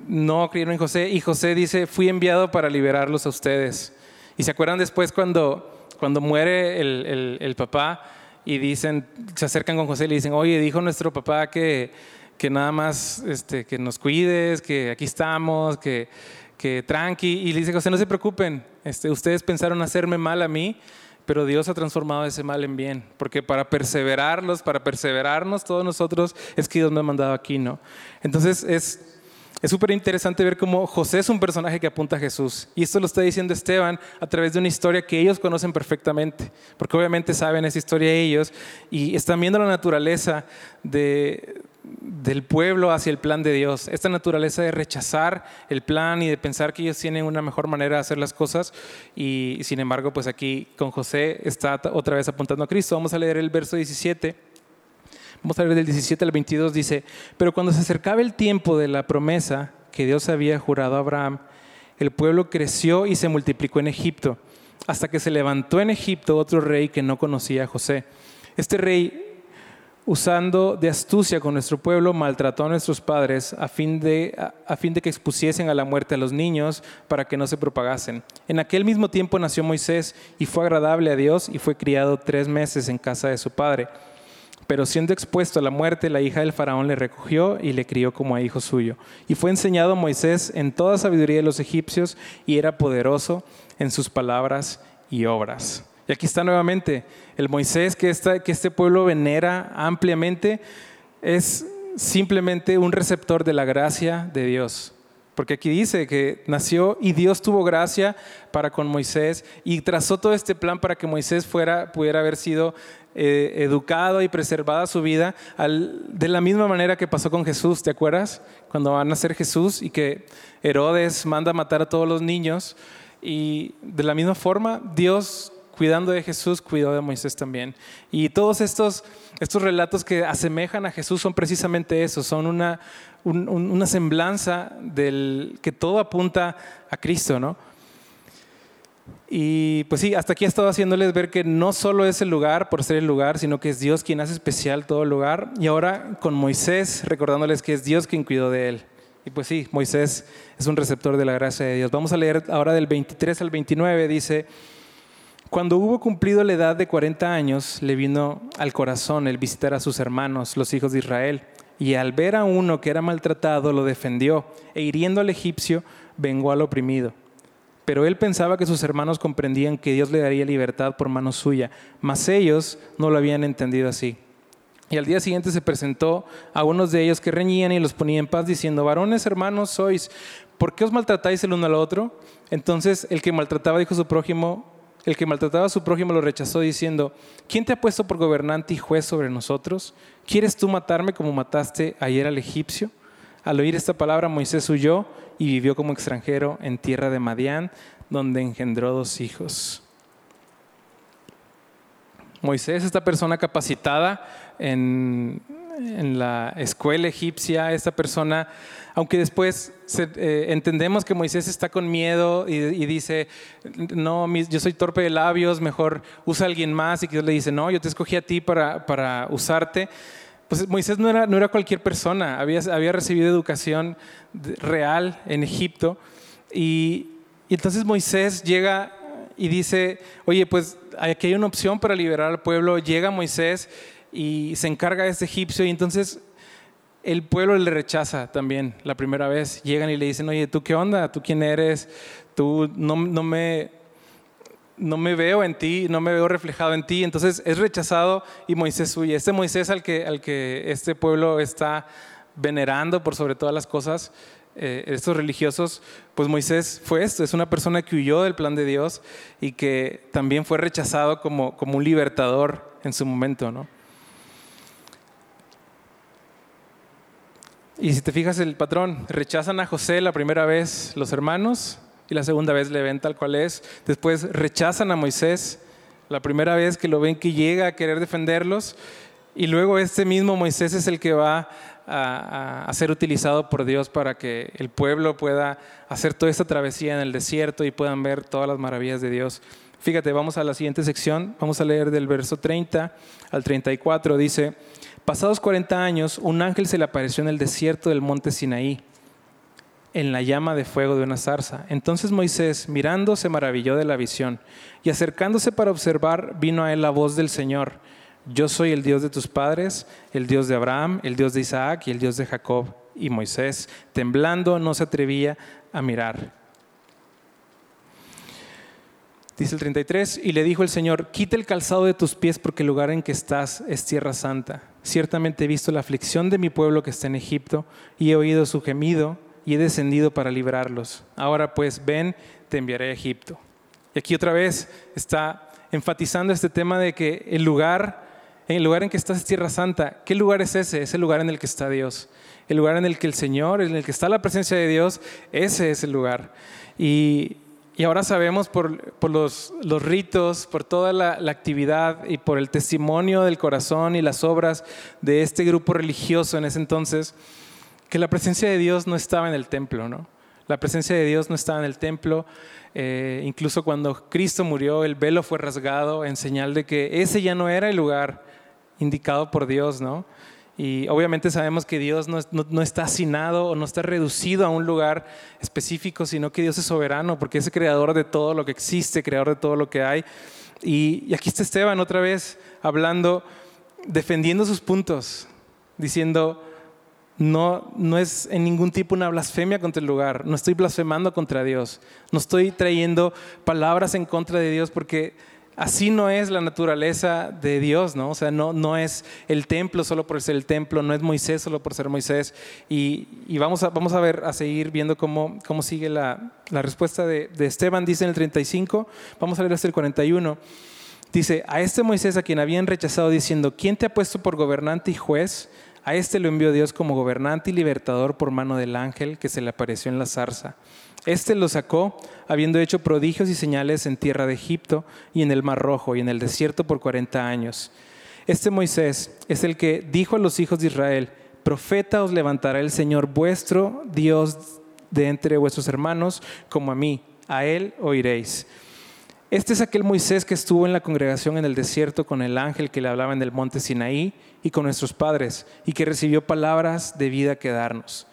no creyeron en José y José dice, fui enviado para liberarlos a ustedes. Y se acuerdan después cuando, cuando muere el, el, papá y dicen, se acercan con José y le dicen, oye, dijo nuestro papá que, que nada más este, que nos cuides, que aquí estamos, que, que tranqui. Y le dice José, no se preocupen, este, ustedes pensaron hacerme mal a mí, pero Dios ha transformado ese mal en bien, porque para perseverarlos, para perseverarnos todos nosotros, es que Dios me ha mandado aquí, ¿no? Entonces es es súper interesante ver cómo José es un personaje que apunta a Jesús. Y esto lo está diciendo Esteban a través de una historia que ellos conocen perfectamente, porque obviamente saben esa historia ellos y están viendo la naturaleza de, del pueblo hacia el plan de Dios. Esta naturaleza de rechazar el plan y de pensar que ellos tienen una mejor manera de hacer las cosas. Y sin embargo, pues aquí con José está otra vez apuntando a Cristo. Vamos a leer el verso 17. Vamos a leer del 17 al 22. Dice, pero cuando se acercaba el tiempo de la promesa que Dios había jurado a Abraham, el pueblo creció y se multiplicó en Egipto, hasta que se levantó en Egipto otro rey que no conocía a José. Este rey usando de astucia con nuestro pueblo, maltrató a nuestros padres a fin, de, a, fin de que expusiesen a la muerte a los niños para que no se propagasen. En aquel mismo tiempo nació Moisés y fue agradable a Dios y fue criado tres meses en casa de su padre. Pero siendo expuesto a la muerte, la hija del faraón le recogió y le crió como a hijo suyo. Y fue enseñado Moisés en toda sabiduría de los egipcios y era poderoso en sus palabras y obras. Y aquí está nuevamente el Moisés que, que este pueblo venera ampliamente, es simplemente un receptor de la gracia de Dios. Porque aquí dice que nació y Dios tuvo gracia para con Moisés y trazó todo este plan para que Moisés fuera, pudiera haber sido eh, educado y preservada su vida de la misma manera que pasó con Jesús, ¿te acuerdas? Cuando va a nacer Jesús y que Herodes manda matar a todos los niños y de la misma forma Dios cuidando de Jesús, cuidó de Moisés también. Y todos estos, estos relatos que asemejan a Jesús son precisamente eso, son una, una semblanza del que todo apunta a Cristo, ¿no? Y pues sí, hasta aquí he estado haciéndoles ver que no solo es el lugar por ser el lugar, sino que es Dios quien hace especial todo el lugar. Y ahora con Moisés, recordándoles que es Dios quien cuidó de él. Y pues sí, Moisés es un receptor de la gracia de Dios. Vamos a leer ahora del 23 al 29, dice, cuando hubo cumplido la edad de 40 años, le vino al corazón el visitar a sus hermanos, los hijos de Israel, y al ver a uno que era maltratado, lo defendió, e hiriendo al egipcio, vengó al oprimido. Pero él pensaba que sus hermanos comprendían que Dios le daría libertad por mano suya, mas ellos no lo habían entendido así. Y al día siguiente se presentó a unos de ellos que reñían y los ponía en paz, diciendo, varones hermanos sois, ¿por qué os maltratáis el uno al otro? Entonces el que maltrataba dijo a su prójimo, el que maltrataba a su prójimo lo rechazó diciendo, ¿quién te ha puesto por gobernante y juez sobre nosotros? ¿Quieres tú matarme como mataste ayer al egipcio? Al oír esta palabra, Moisés huyó y vivió como extranjero en tierra de Madián, donde engendró dos hijos. Moisés, esta persona capacitada en, en la escuela egipcia, esta persona aunque después eh, entendemos que Moisés está con miedo y, dice, no, yo soy torpe de labios, mejor usa a alguien más. Y Dios le dice, no, yo te escogí a ti para, para usarte. Pues Moisés no era, no era cualquier persona, había, había recibido educación real en Egipto. Y, y entonces Moisés llega y dice, oye, pues aquí hay una opción para liberar al pueblo. Llega Moisés y se encarga de este egipcio y entonces el pueblo le rechaza también la primera vez. Llegan y le dicen, oye, ¿tú qué onda? ¿Tú quién eres? Tú no, no, me, no me veo en ti, no me veo reflejado en ti. Entonces es rechazado y Moisés huye. Este Moisés al que, al que este pueblo está venerando por sobre todas las cosas, eh, estos religiosos, pues Moisés fue esto, es una persona que huyó del plan de Dios y que también fue rechazado como, como un libertador en su momento, ¿no? Y si te fijas el patrón, rechazan a José la primera vez los hermanos y la segunda vez le ven tal cual es. Después rechazan a Moisés la primera vez que lo ven que llega a querer defenderlos. Y luego este mismo Moisés es el que va a, ser utilizado por Dios para que el pueblo pueda hacer toda esta travesía en el desierto y puedan ver todas las maravillas de Dios. Fíjate, vamos a la siguiente sección, vamos a leer del verso 30 al 34, dice, Pasados 40 años, un ángel se le apareció en el desierto del monte Sinaí. en la llama de fuego de una zarza. Entonces Moisés, mirando, se maravilló de la visión, y acercándose para observar, vino a él la voz del Señor. Yo soy el Dios de tus padres, el Dios de Abraham, el Dios de Isaac y el Dios de Jacob. Y Moisés, temblando, no se atrevía a mirar. Dice el 33, y le dijo el Señor, quita el calzado de tus pies porque el lugar en que estás es tierra santa. Ciertamente he visto la aflicción de mi pueblo que está en Egipto y he oído su gemido y he descendido para librarlos. Ahora pues ven, te enviaré a Egipto. Y aquí otra vez está enfatizando este tema de que el lugar, el lugar en que estás es tierra santa. ¿Qué lugar es ese? Es el lugar en el que está Dios. El lugar en el que el Señor, en el que está la presencia de Dios, ese es el lugar. Y, y ahora sabemos por, los, ritos, por toda la, actividad y por el testimonio del corazón y las obras de este grupo religioso en ese entonces, que la presencia de Dios no estaba en el templo, ¿no? La presencia de Dios no estaba en el templo. Eh, incluso cuando Cristo murió, el velo fue rasgado en señal de que ese ya no era el lugar indicado por Dios, ¿no? Y obviamente sabemos que Dios no, está asignado o no está reducido a un lugar específico, sino que Dios es soberano, porque es el creador de todo lo que existe, creador de todo lo que hay. Y, aquí está Esteban otra vez hablando, defendiendo sus puntos, diciendo, no, no es en ningún tipo una blasfemia contra el lugar, no estoy blasfemando contra Dios, no estoy trayendo palabras en contra de Dios porque Así no es la naturaleza de Dios, ¿no? O sea, no, no es el templo solo por ser el templo, no es Moisés solo por ser Moisés. Y, vamos, a, vamos a ver, a seguir viendo cómo, cómo sigue la, respuesta de, Esteban, dice en el 35, vamos a leer hasta el 41. Dice, a este Moisés a quien habían rechazado diciendo, ¿quién te ha puesto por gobernante y juez? A este lo envió Dios como gobernante y libertador por mano del ángel que se le apareció en la zarza. Este lo sacó, habiendo hecho prodigios y señales en tierra de Egipto y en el Mar Rojo y en el desierto por cuarenta años. Este Moisés es el que dijo a los hijos de Israel, profeta os levantará el Señor vuestro Dios de entre vuestros hermanos, como a mí, a él oiréis. Este es aquel Moisés que estuvo en la congregación en el desierto con el ángel que le hablaba en el monte Sinaí y con nuestros padres, y que recibió palabras de vida que darnos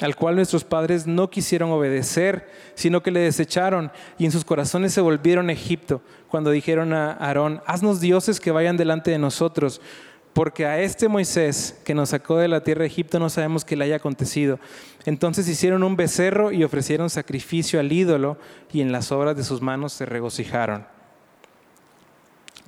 al cual nuestros padres no quisieron obedecer, sino que le desecharon y en sus corazones se volvieron a Egipto, cuando dijeron a Aarón, haznos dioses que vayan delante de nosotros, porque a este Moisés que nos sacó de la tierra de Egipto no sabemos qué le haya acontecido. Entonces hicieron un becerro y ofrecieron sacrificio al ídolo y en las obras de sus manos se regocijaron.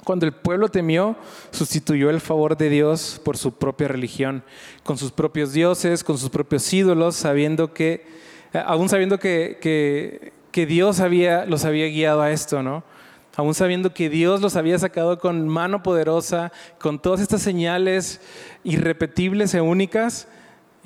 Cuando el pueblo temió, sustituyó el favor de Dios por su propia religión, con sus propios dioses, con sus propios ídolos, sabiendo que, eh, aún sabiendo que, que, Dios los había guiado a esto, ¿no? Aún sabiendo que Dios los había sacado con mano poderosa, con todas estas señales irrepetibles e únicas,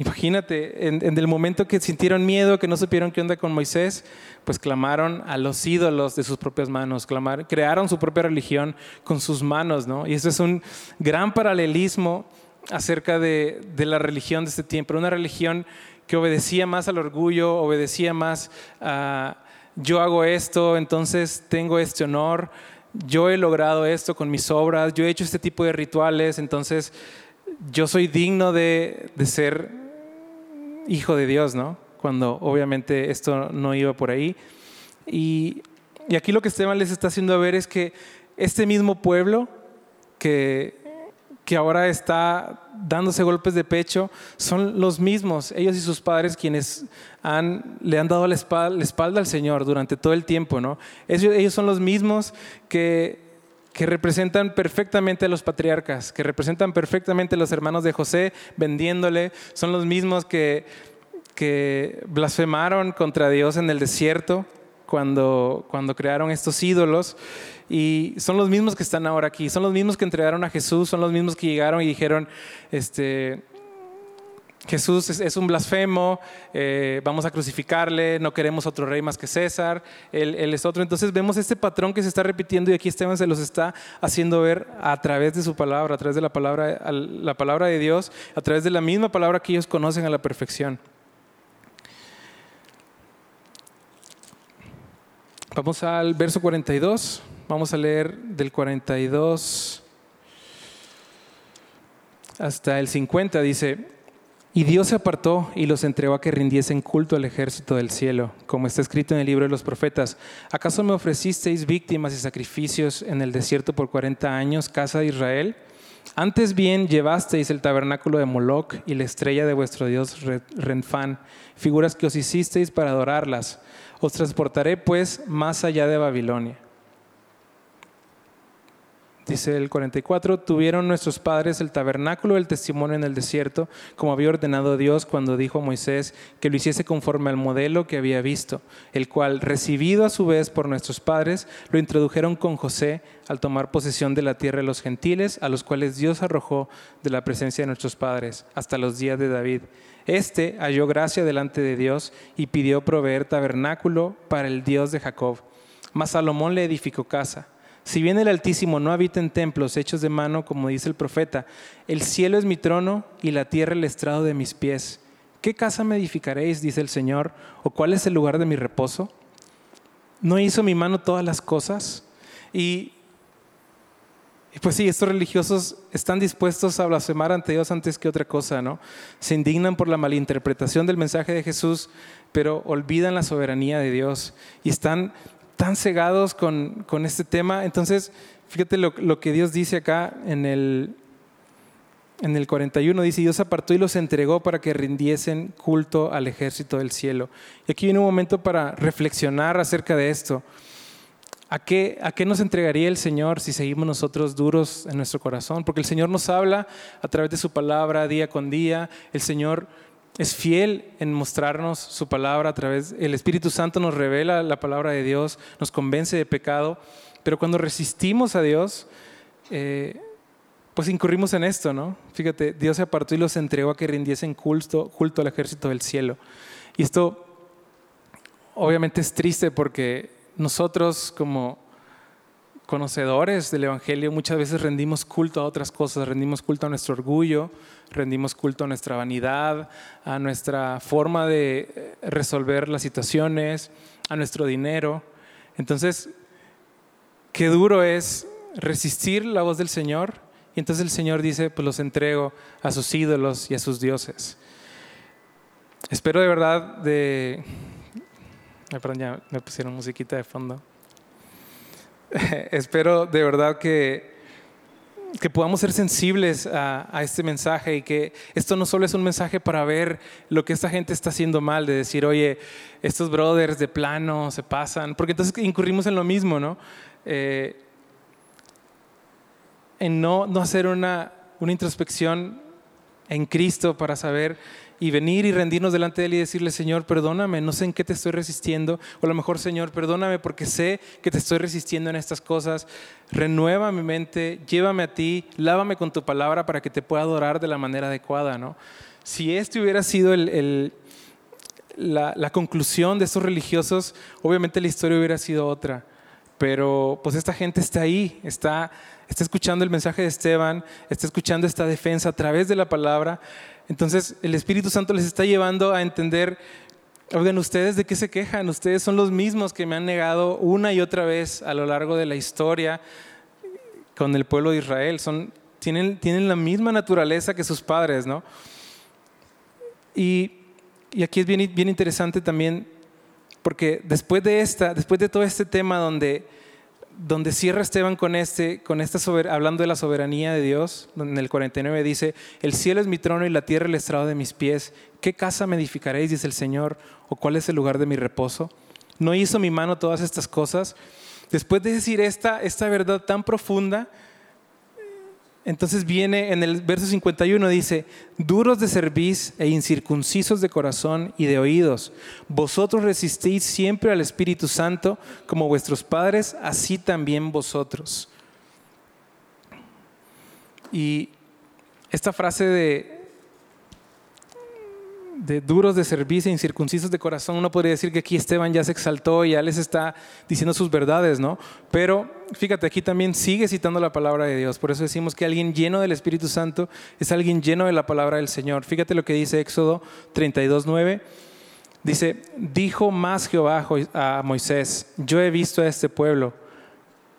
Imagínate, en, el momento que sintieron miedo, que no supieron qué onda con Moisés, pues clamaron a los ídolos de sus propias manos, clamaron, crearon su propia religión con sus manos, ¿no? Y eso es un gran paralelismo acerca de, la religión de este tiempo, una religión que obedecía más al orgullo, obedecía más a yo hago esto, entonces tengo este honor, yo he logrado esto con mis obras, yo he hecho este tipo de rituales, entonces yo soy digno de, de ser hijo de Dios, ¿no? Cuando obviamente esto no iba por ahí. Y, aquí lo que Esteban les está haciendo ver es que este mismo pueblo que, que ahora está dándose golpes de pecho son los mismos, ellos y sus padres, quienes han, le han dado la espalda, la espalda, al Señor durante todo el tiempo. ¿no? Ellos, ellos son los mismos que que representan perfectamente a los patriarcas, que representan perfectamente a los hermanos de José vendiéndole, son los mismos que, que blasfemaron contra Dios en el desierto cuando, cuando crearon estos ídolos y son los mismos que están ahora aquí, son los mismos que entregaron a Jesús, son los mismos que llegaron y dijeron, este, Jesús es, un blasfemo, eh, vamos a crucificarle, no queremos otro rey más que César, él, es otro. Entonces vemos este patrón que se está repitiendo y aquí Esteban se los está haciendo ver a través de su palabra, a través de la palabra, la palabra de Dios, a través de la misma palabra que ellos conocen a la perfección. Vamos al verso 42, vamos a leer del 42 hasta el 50, dice, Y Dios se apartó y los entregó a que rindiesen culto al ejército del cielo, como está escrito en el libro de los profetas. ¿Acaso me ofrecisteis víctimas y sacrificios en el desierto por 40 años, casa de Israel? Antes bien llevasteis el tabernáculo de Moloch y la estrella de vuestro dios Renfán, figuras que os hicisteis para adorarlas. Os transportaré pues más allá de Babilonia. Dice el 44, tuvieron nuestros padres el tabernáculo del testimonio en el desierto, como había ordenado Dios cuando dijo a Moisés que lo hiciese conforme al modelo que había visto, el cual, recibido a su vez por nuestros padres, lo introdujeron con José al tomar posesión de la tierra de los gentiles, a los cuales Dios arrojó de la presencia de nuestros padres, hasta los días de David. Este halló gracia delante de Dios y pidió proveer tabernáculo para el Dios de Jacob. Mas Salomón le edificó casa si bien el Altísimo no habita en templos hechos de mano, como dice el profeta, el cielo es mi trono y la tierra el estrado de mis pies. ¿Qué casa me edificaréis, dice el Señor? ¿O cuál es el lugar de mi reposo? ¿No hizo mi mano todas las cosas? Y, pues sí, estos religiosos están dispuestos a blasfemar ante Dios antes que otra cosa, ¿no? Se indignan por la malinterpretación del mensaje de Jesús, pero olvidan la soberanía de Dios y están tan cegados con, este tema. Entonces, fíjate lo, que Dios dice acá en el, en el 41. Dice, Dios apartó y los entregó para que rindiesen culto al ejército del cielo. Y aquí viene un momento para reflexionar acerca de esto. ¿A qué, ¿A qué nos entregaría el Señor si seguimos nosotros duros en nuestro corazón? Porque el Señor nos habla a través de su palabra día con día. El Señor es fiel en mostrarnos su palabra a través, el Espíritu Santo nos revela la palabra de Dios, nos convence de pecado, pero cuando resistimos a Dios, eh, pues incurrimos en esto, ¿no? Fíjate, Dios se apartó y los entregó a que rindiesen culto, culto al ejército del cielo. Y esto obviamente es triste porque nosotros como conocedores del Evangelio muchas veces rendimos culto a otras cosas, rendimos culto a nuestro orgullo, rendimos culto a nuestra vanidad, a nuestra forma de eh, resolver las situaciones, a nuestro dinero. Entonces, qué duro es resistir la voz del Señor y entonces el Señor dice, pues los entrego a sus ídolos y a sus dioses. Espero de verdad de... perdón, ya me pusieron musiquita de fondo. Espero de verdad que que podamos ser sensibles a, este mensaje y que esto no solo es un mensaje para ver lo que esta gente está haciendo mal, de decir, oye, estos brothers de plano se pasan, porque entonces incurrimos en lo mismo, ¿no? Eh, en no, no hacer una, una introspección en Cristo para saber y venir y rendirnos delante de Él y decirle, Señor, perdóname, no sé en qué te estoy resistiendo, o a lo mejor, Señor, perdóname porque sé que te estoy resistiendo en estas cosas, renueva mi mente, llévame a ti, lávame con tu palabra para que te pueda adorar de la manera adecuada, ¿no? Si este hubiera sido el, la, la conclusión de estos religiosos, obviamente la historia hubiera sido otra, pero pues esta gente está ahí, está, está escuchando el mensaje de Esteban, está escuchando esta defensa a través de la palabra, entonces el Espíritu Santo les está llevando a entender, oigan, ustedes de qué se quejan, ustedes son los mismos que me han negado una y otra vez a lo largo de la historia con el pueblo de Israel, son, tienen, tienen la misma naturaleza que sus padres, ¿no? Y, y aquí es bien, bien interesante también, porque después de esta, después de todo este tema donde donde cierra Esteban con este, con esta hablando de la soberanía de Dios, en el 49 dice, el cielo es mi trono y la tierra el estrado de mis pies. ¿Qué casa me edificaréis? dice el Señor, o cuál es el lugar de mi reposo. ¿No hizo mi mano todas estas cosas? Después de decir esta, esta verdad tan profunda, entonces viene en el verso 51, dice, duros de cerviz e incircuncisos de corazón y de oídos, vosotros resistís siempre al Espíritu Santo como vuestros padres, así también vosotros. Y esta frase de, de duros de servicio incircuncisos de corazón, uno podría decir que aquí Esteban ya se exaltó y ya les está diciendo sus verdades, ¿no? Pero fíjate, aquí también sigue citando la palabra de Dios. Por eso decimos que alguien lleno del Espíritu Santo es alguien lleno de la palabra del Señor. Fíjate lo que dice Éxodo 32, 9. Dice, dijo más Jehová a Moisés, yo he visto a este pueblo,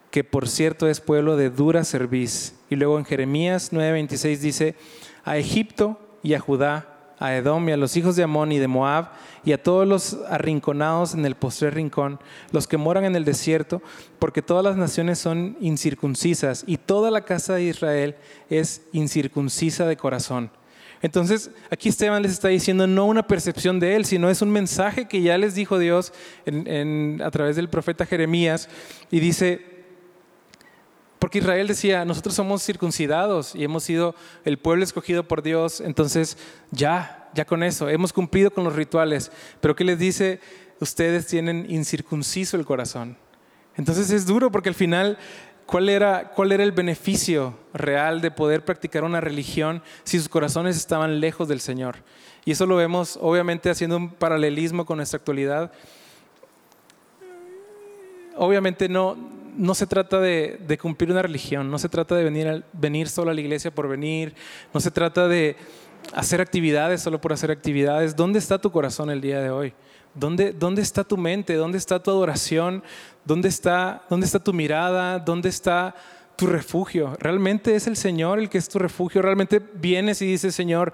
que por cierto es pueblo de dura cerviz. Y luego en Jeremías 9:26 dice, a Egipto y a Judá a Edom y a los hijos de Amón y de Moab y a todos los arrinconados en el postrer rincón, los que moran en el desierto, porque todas las naciones son incircuncisas y toda la casa de Israel es incircuncisa de corazón. Entonces, aquí Esteban les está diciendo no una percepción de él, sino es un mensaje que ya les dijo Dios a través del profeta Jeremías y dice, porque Israel decía, nosotros somos circuncidados y hemos sido el pueblo escogido por Dios, entonces ya, ya con eso, hemos cumplido con los rituales. Pero ¿qué les dice? Ustedes tienen incircunciso el corazón. Entonces es duro porque al final ¿Cuál era, ¿Cuál era el beneficio real de poder practicar una religión si sus corazones estaban lejos del Señor? Y eso lo vemos obviamente haciendo un paralelismo con nuestra actualidad. Obviamente no, no se trata de, cumplir una religión, no se trata de venir, venir solo a la iglesia por venir, no se trata de hacer actividades solo por hacer actividades. ¿Dónde está tu corazón el día de hoy? ¿Dónde, ¿Dónde está tu mente? ¿Dónde está tu adoración? ¿Dónde está, ¿Dónde está tu mirada? ¿Dónde está tu refugio? ¿Realmente es el Señor el que es tu refugio? ¿Realmente vienes y dices, Señor,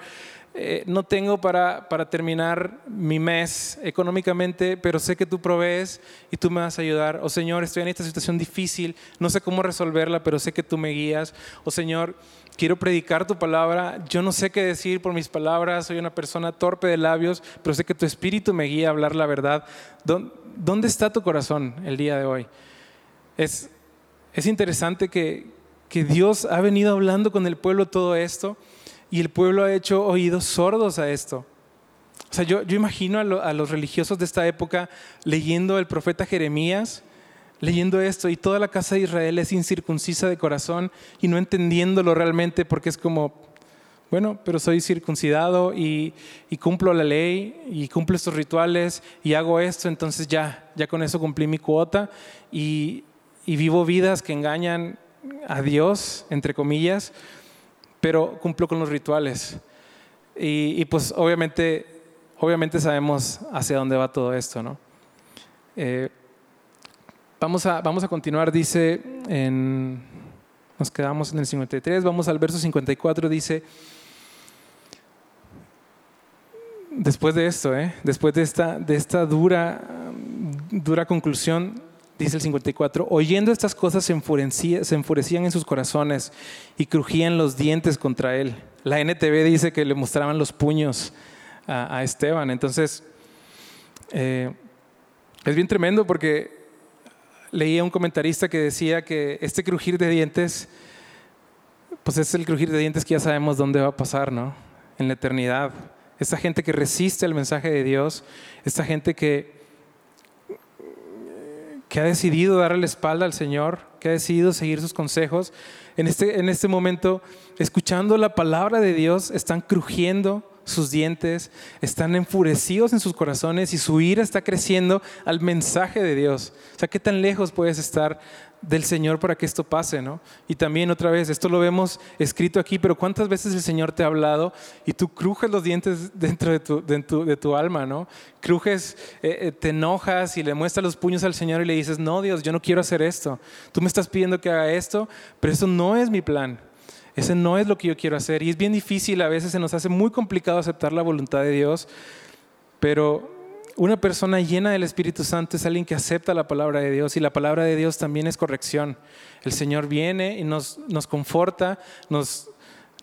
eh, no tengo para, para, terminar mi mes económicamente, pero sé que tú provees y tú me vas a ayudar. O Señor, estoy en esta situación difícil, no sé cómo resolverla, pero sé que tú me guías. O Señor, quiero predicar tu palabra, yo no sé qué decir por mis palabras, soy una persona torpe de labios, pero sé que tu espíritu me guía a hablar la verdad. ¿Dónde está tu corazón el día de hoy? Es, es interesante que, que Dios ha venido hablando con el pueblo todo esto y el pueblo ha hecho oídos sordos a esto. O sea, yo, imagino a, a, los religiosos de esta época leyendo el profeta Jeremías, leyendo esto, y toda la casa de Israel es incircuncisa de corazón y no entendiéndolo realmente porque es como, bueno, pero soy circuncidado y, y, cumplo la ley y cumplo estos rituales y hago esto, entonces ya, ya con eso cumplí mi cuota y, y vivo vidas que engañan a Dios, entre comillas, pero cumplo con los rituales. Y, pues obviamente, obviamente sabemos hacia dónde va todo esto, ¿no? Eh, vamos, a, vamos a continuar, dice, en, nos quedamos en el 53, vamos al verso 54, dice, después de esto, ¿eh? después de esta, de esta dura, dura conclusión, dice el 54, oyendo estas cosas se, enfurecían en sus corazones y crujían los dientes contra él. La NTV dice que le mostraban los puños a, Esteban. Entonces, eh, es bien tremendo porque leía un comentarista que decía que este crujir de dientes, pues es el crujir de dientes que ya sabemos dónde va a pasar, ¿no? En la eternidad. Esta gente que resiste el mensaje de Dios, esta gente que que ha decidido darle la espalda al Señor, que ha decidido seguir sus consejos, en este, en este momento, escuchando la palabra de Dios, están crujiendo sus dientes, están enfurecidos en sus corazones y su ira está creciendo al mensaje de Dios. O sea, ¿qué tan lejos puedes estar del Señor para que esto pase, ¿no? Y también otra vez, esto lo vemos escrito aquí, pero ¿cuántas veces el Señor te ha hablado y tú crujes los dientes dentro de tu, de tu, alma, ¿no? Crujes, eh, eh, te enojas y le muestras los puños al Señor y le dices, no, Dios, yo no quiero hacer esto. Tú me estás pidiendo que haga esto, pero eso no es mi plan. Ese no es lo que yo quiero hacer. Y es bien difícil, a veces se nos hace muy complicado aceptar la voluntad de Dios, pero una persona llena del Espíritu Santo es alguien que acepta la palabra de Dios y la palabra de Dios también es corrección. El Señor viene y nos, nos conforta, nos,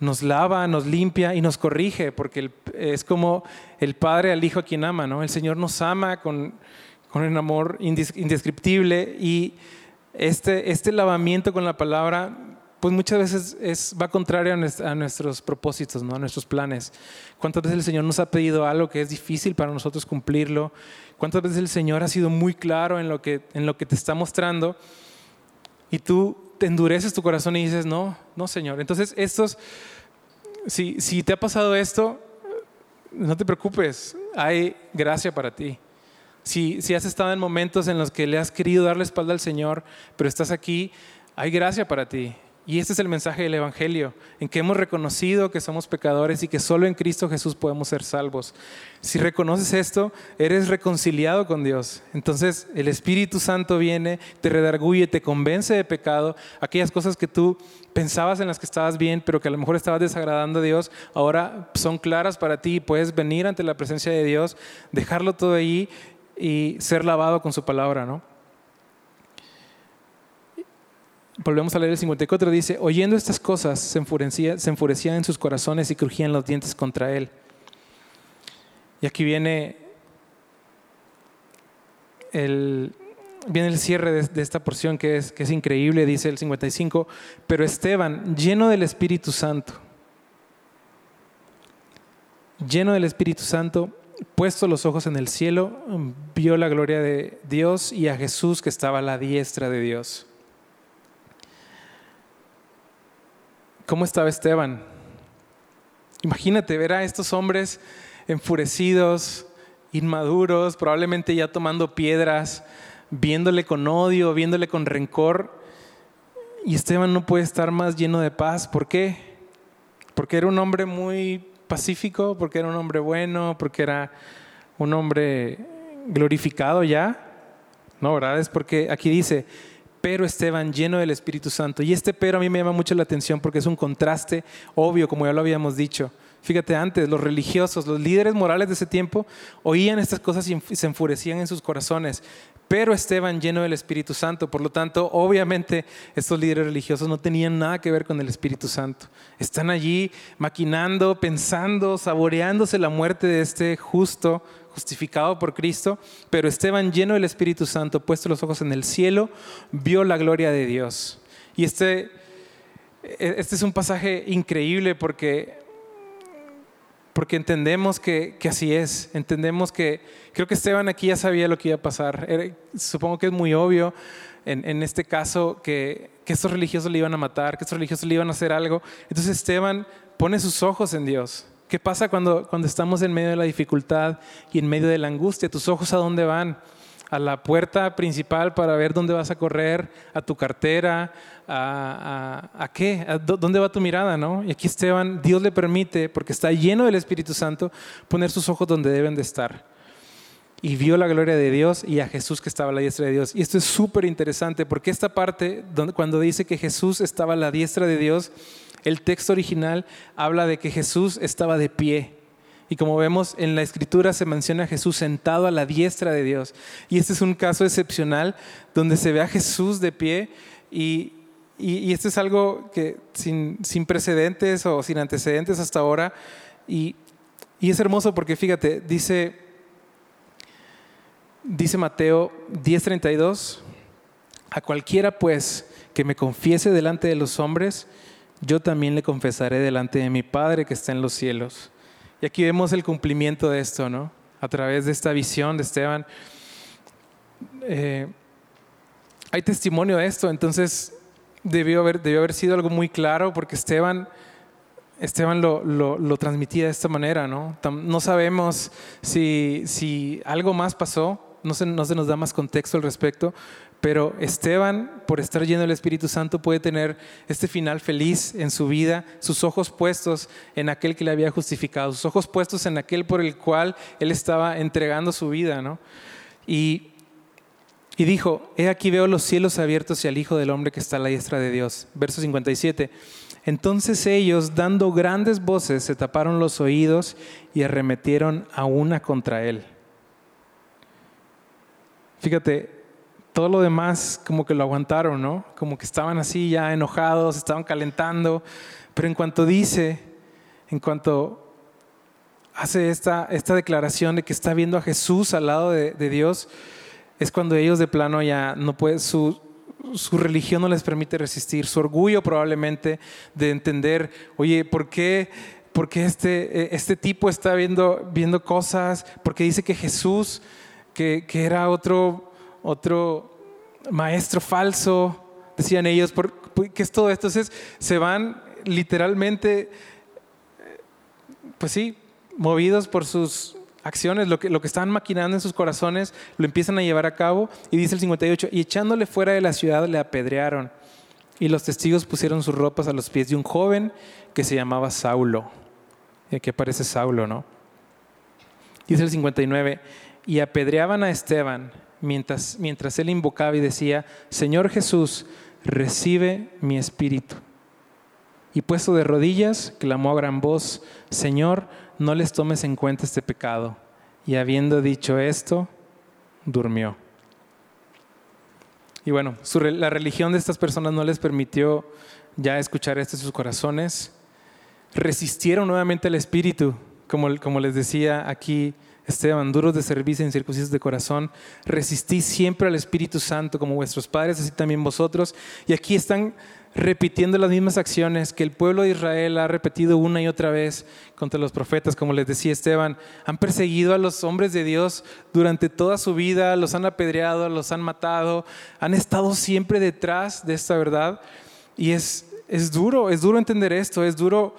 nos lava, nos limpia y nos corrige, porque es como el Padre al Hijo a quien ama, ¿no? El Señor nos ama con, con un amor indescriptible y este, este lavamiento con la palabra pues muchas veces es, va contrario a, nuestros propósitos, ¿no? a nuestros planes. ¿Cuántas veces el Señor nos ha pedido algo que es difícil para nosotros cumplirlo? ¿Cuántas veces el Señor ha sido muy claro en lo que, en lo que te está mostrando? Y tú te endureces tu corazón y dices, no, no, Señor. Entonces, estos, si, si te ha pasado esto, no te preocupes, hay gracia para ti. Si, si has estado en momentos en los que le has querido dar la espalda al Señor, pero estás aquí, hay gracia para ti. Y este es el mensaje del Evangelio, en que hemos reconocido que somos pecadores y que solo en Cristo Jesús podemos ser salvos. Si reconoces esto, eres reconciliado con Dios. Entonces el Espíritu Santo viene, te redarguye, te convence de pecado. Aquellas cosas que tú pensabas en las que estabas bien, pero que a lo mejor estabas desagradando a Dios, ahora son claras para ti y puedes venir ante la presencia de Dios, dejarlo todo ahí y ser lavado con su palabra, ¿no? Volvemos a leer el 54, dice, oyendo estas cosas se, enfurecía, se enfurecían en sus corazones y crujían los dientes contra él. Y aquí viene el, viene el cierre de, esta porción que es, que es increíble, dice el 55, pero Esteban, lleno del Espíritu Santo, lleno del Espíritu Santo, puesto los ojos en el cielo, vio la gloria de Dios y a Jesús que estaba a la diestra de Dios. ¿Cómo estaba Esteban? Imagínate ver a estos hombres enfurecidos, inmaduros, probablemente ya tomando piedras, viéndole con odio, viéndole con rencor. Y Esteban no puede estar más lleno de paz. ¿Por qué? Porque era un hombre muy pacífico, porque era un hombre bueno, porque era un hombre glorificado ya. No, ¿verdad? Es porque aquí dice, pero Esteban lleno del Espíritu Santo. Y este pero a mí me llama mucho la atención porque es un contraste obvio, como ya lo habíamos dicho. Fíjate antes, los religiosos, los líderes morales de ese tiempo oían estas cosas y se enfurecían en sus corazones. Pero Esteban lleno del Espíritu Santo, por lo tanto, obviamente estos líderes religiosos no tenían nada que ver con el Espíritu Santo. Están allí maquinando, pensando, saboreándose la muerte de este justo justificado por Cristo, pero Esteban, lleno del Espíritu Santo, puesto los ojos en el cielo, vio la gloria de Dios. Y este, este es un pasaje increíble porque, porque entendemos que, que así es, entendemos que creo que Esteban aquí ya sabía lo que iba a pasar. supongo que es muy obvio en, en este caso que, que estos religiosos le iban a matar, que estos religiosos le iban a hacer algo. Entonces Esteban pone sus ojos en Dios ¿Qué pasa cuando, cuando estamos en medio de la dificultad y en medio de la angustia? ¿Tus ojos a dónde van? a la puerta principal para ver dónde vas a correr, a tu cartera, a, a, qué, dónde va tu mirada, ¿no? Y aquí Esteban, Dios le permite, porque está lleno del Espíritu Santo, poner sus ojos donde deben de estar. Y vio la gloria de Dios y a Jesús que estaba a la diestra de Dios. Y esto es súper interesante, porque esta parte, cuando dice que Jesús estaba a la diestra de Dios, el texto original habla de que Jesús estaba de pie. Y como vemos en la escritura se menciona a Jesús sentado a la diestra de Dios. Y este es un caso excepcional donde se ve a Jesús de pie y, y, esto es algo que sin, sin, precedentes o sin antecedentes hasta ahora. Y, y es hermoso porque fíjate, dice, dice Mateo 10:32, a cualquiera pues que me confiese delante de los hombres, yo también le confesaré delante de mi Padre que está en los cielos. Y aquí vemos el cumplimiento de esto, ¿no? A través de esta visión de Esteban. Eh, hay testimonio de esto, entonces debió haber, debió haber sido algo muy claro porque Esteban, Esteban lo, lo, transmitía de esta manera, ¿no? No sabemos si, si algo más pasó, no se, no se nos da más contexto al respecto, pero Esteban, por estar lleno del Espíritu Santo, puede tener este final feliz en su vida, sus ojos puestos en aquel que le había justificado, sus ojos puestos en aquel por el cual él estaba entregando su vida. ¿no? Y, y dijo, he aquí veo los cielos abiertos y al Hijo del Hombre que está a la diestra de Dios. Verso 57. Entonces ellos, dando grandes voces, se taparon los oídos y arremetieron a una contra él. Fíjate, todo lo demás como que lo aguantaron, ¿no? Como que estaban así ya enojados, estaban calentando, pero en cuanto dice, en cuanto hace esta, esta declaración de que está viendo a Jesús al lado de, Dios, es cuando ellos de plano ya no pueden, su, su religión no les permite resistir, su orgullo probablemente de entender, oye, ¿por qué, por qué este, este tipo está viendo, viendo cosas? Porque dice que Jesús, que, que era otro otro maestro falso, decían ellos, ¿qué es todo esto? Entonces se van literalmente, pues sí, movidos por sus acciones, lo que, lo que estaban maquinando en sus corazones, lo empiezan a llevar a cabo. Y dice el 58, y echándole fuera de la ciudad le apedrearon. Y los testigos pusieron sus ropas a los pies de un joven que se llamaba Saulo. Y aquí aparece Saulo, ¿no? Dice el 59, y apedreaban a Esteban mientras, mientras él invocaba y decía, Señor Jesús, recibe mi espíritu. Y puesto de rodillas, clamó a gran voz, Señor, no les tomes en cuenta este pecado. Y habiendo dicho esto, durmió. Y bueno, la religión de estas personas no les permitió ya escuchar esto en sus corazones. Resistieron nuevamente al Espíritu, como, como les decía aquí Esteban, duros de servicio, incircuncisos de corazón. Resistís siempre al Espíritu Santo como vuestros padres, así también vosotros. Y aquí están repitiendo las mismas acciones que el pueblo de Israel ha repetido una y otra vez contra los profetas, como les decía Esteban, han perseguido a los hombres de Dios durante toda su vida, los han apedreado, los han matado, han estado siempre detrás de esta verdad y es, es duro, es duro entender esto, es duro,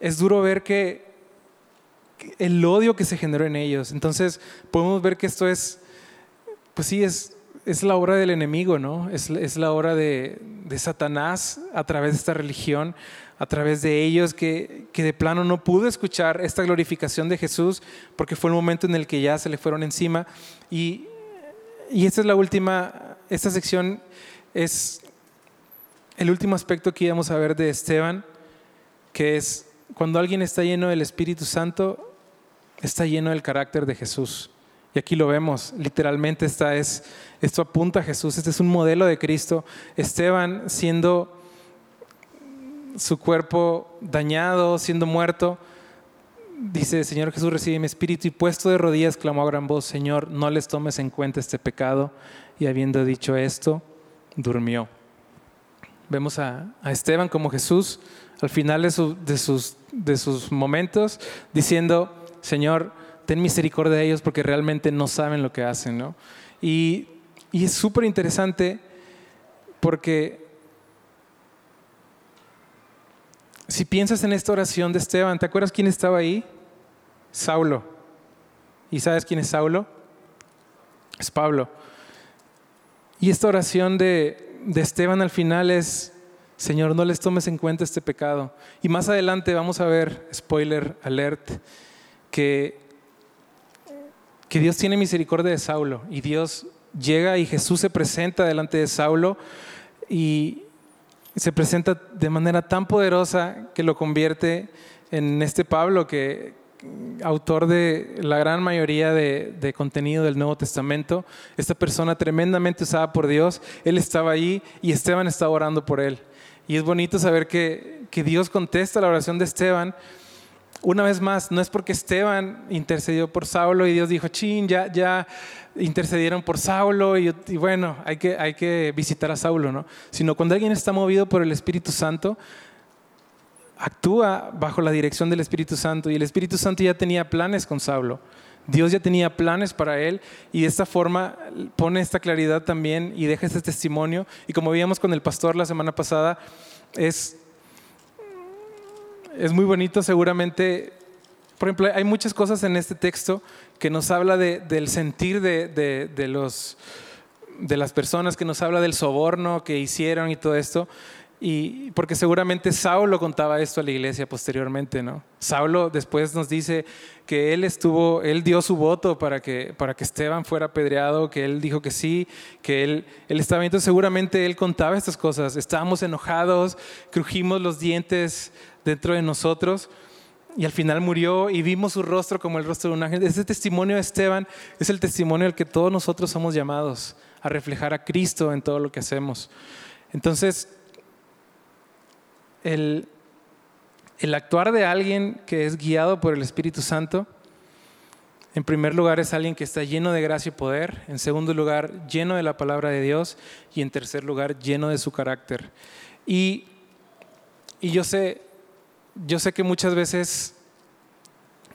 es duro ver que el odio que se generó en ellos. Entonces podemos ver que esto es, pues sí, es es la obra del enemigo, ¿no? Es, la obra de, Satanás a través de esta religión, a través de ellos que, de plano no pudo escuchar esta glorificación de Jesús porque fue el momento en el que ya se le fueron encima. Y, y esta es la última, esta sección es el último aspecto que íbamos a ver de Esteban, que es cuando alguien está lleno del Espíritu Santo, está lleno del carácter de Jesús. Y aquí lo vemos, literalmente es, esto apunta a Jesús, este es un modelo de Cristo. Esteban siendo su cuerpo dañado, siendo muerto, dice, Señor Jesús, recibe mi espíritu y puesto de rodillas clamó a gran voz, Señor, no les tomes en cuenta este pecado. Y habiendo dicho esto, durmió. Vemos a, Esteban como Jesús al final de, sus, de sus momentos diciendo, Señor, ten misericordia de ellos porque realmente no saben lo que hacen, ¿no? Y, es súper interesante porque si piensas en esta oración de Esteban, ¿te acuerdas quién estaba ahí? Saulo. ¿Y sabes quién es Saulo? Es Pablo. Y esta oración de, de Esteban al final es, Señor, no les tomes en cuenta este pecado. Y más adelante vamos a ver, spoiler alert, que Dios tiene misericordia de Saulo y Dios llega y Jesús se presenta delante de Saulo y se presenta de manera tan poderosa que lo convierte en este Pablo que autor de la gran mayoría de, contenido del Nuevo Testamento, esta persona tremendamente usada por Dios, él estaba allí y Esteban estaba orando por él. Y es bonito saber que, que Dios contesta la oración de Esteban una vez más, no es porque Esteban intercedió por Saulo y Dios dijo, chin, ya, ya intercedieron por Saulo y, bueno, hay que, hay que visitar a Saulo, ¿no? Sino cuando alguien está movido por el Espíritu Santo, actúa bajo la dirección del Espíritu Santo y el Espíritu Santo ya tenía planes con Saulo. Dios ya tenía planes para él y de esta forma pone esta claridad también y deja este testimonio. Y como veíamos con el pastor la semana pasada, es es muy bonito seguramente. Por ejemplo, hay muchas cosas en este texto que nos habla del sentir de, los, de las personas, que nos habla del soborno que hicieron y todo esto. Y porque seguramente Saulo contaba esto a la iglesia posteriormente, ¿no? Saulo después nos dice que él estuvo, él dio su voto para que, para que Esteban fuera apedreado, que él dijo que sí, que él, él estaba, entonces seguramente él contaba estas cosas. Estábamos enojados, crujimos los dientes dentro de nosotros y al final murió y vimos su rostro como el rostro de un ángel. Ese testimonio de Esteban es el testimonio al que todos nosotros somos llamados a reflejar a Cristo en todo lo que hacemos. Entonces, el, el actuar de alguien que es guiado por el Espíritu Santo, en primer lugar es alguien que está lleno de gracia y poder, en segundo lugar lleno de la palabra de Dios y en tercer lugar lleno de su carácter. Y, y yo sé, yo sé que muchas veces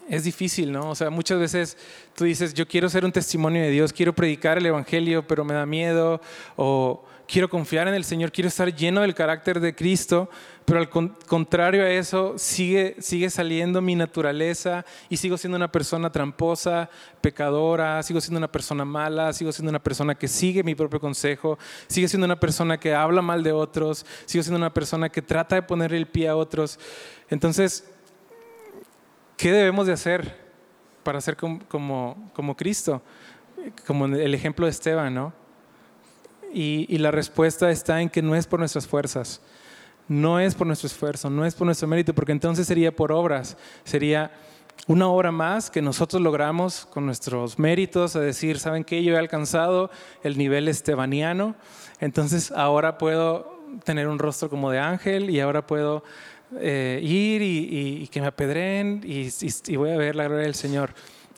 es difícil, ¿no? O sea, muchas veces tú dices, yo quiero ser un testimonio de Dios, quiero predicar el Evangelio, pero me da miedo, o quiero confiar en el Señor, quiero estar lleno del carácter de Cristo, pero al contrario a eso sigue, sigue saliendo mi naturaleza y sigo siendo una persona tramposa, pecadora, sigo siendo una persona mala, sigo siendo una persona que sigue mi propio consejo, sigo siendo una persona que habla mal de otros, sigo siendo una persona que trata de poner el pie a otros. Entonces, ¿qué debemos de hacer para ser como, como, como Cristo? Como el ejemplo de Esteban, ¿no? Y, la respuesta está en que no es por nuestras fuerzas, no es por nuestro esfuerzo, no es por nuestro mérito, porque entonces sería por obras, sería una obra más que nosotros logramos con nuestros méritos, a decir, ¿saben qué? Yo he alcanzado el nivel estebaniano, entonces ahora puedo tener un rostro como de ángel y ahora puedo eh, ir y, que me apedren y, y voy a ver la gloria del Señor.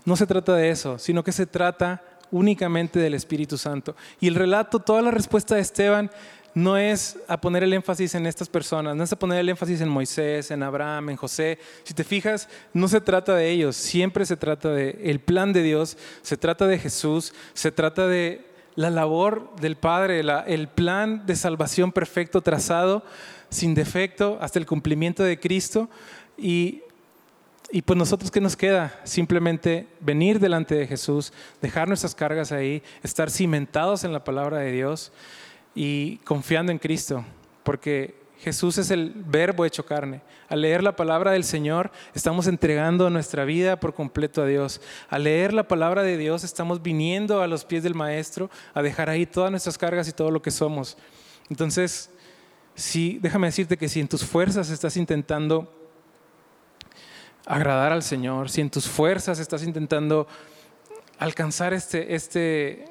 No se trata de eso, sino que se trata únicamente del Espíritu Santo. Y el relato, toda la respuesta de Esteban no es a poner el énfasis en estas personas, no es a poner el énfasis en Moisés, en Abraham, en José. Si te fijas, no se trata de ellos, siempre se trata de el plan de Dios, se trata de Jesús, se trata de la labor del Padre, el plan de salvación perfecto trazado, sin defecto, hasta el cumplimiento de Cristo. Y y pues nosotros, ¿qué nos queda? Simplemente venir delante de Jesús, dejar nuestras cargas ahí, estar cimentados en la palabra de Dios y confiando en Cristo, porque Jesús es el verbo hecho carne. Al leer la palabra del Señor, estamos entregando nuestra vida por completo a Dios. Al leer la palabra de Dios, estamos viniendo a los pies del Maestro a dejar ahí todas nuestras cargas y todo lo que somos. Entonces, sí, déjame decirte que si en tus fuerzas estás intentando agradar al Señor, si en tus fuerzas estás intentando alcanzar este, este,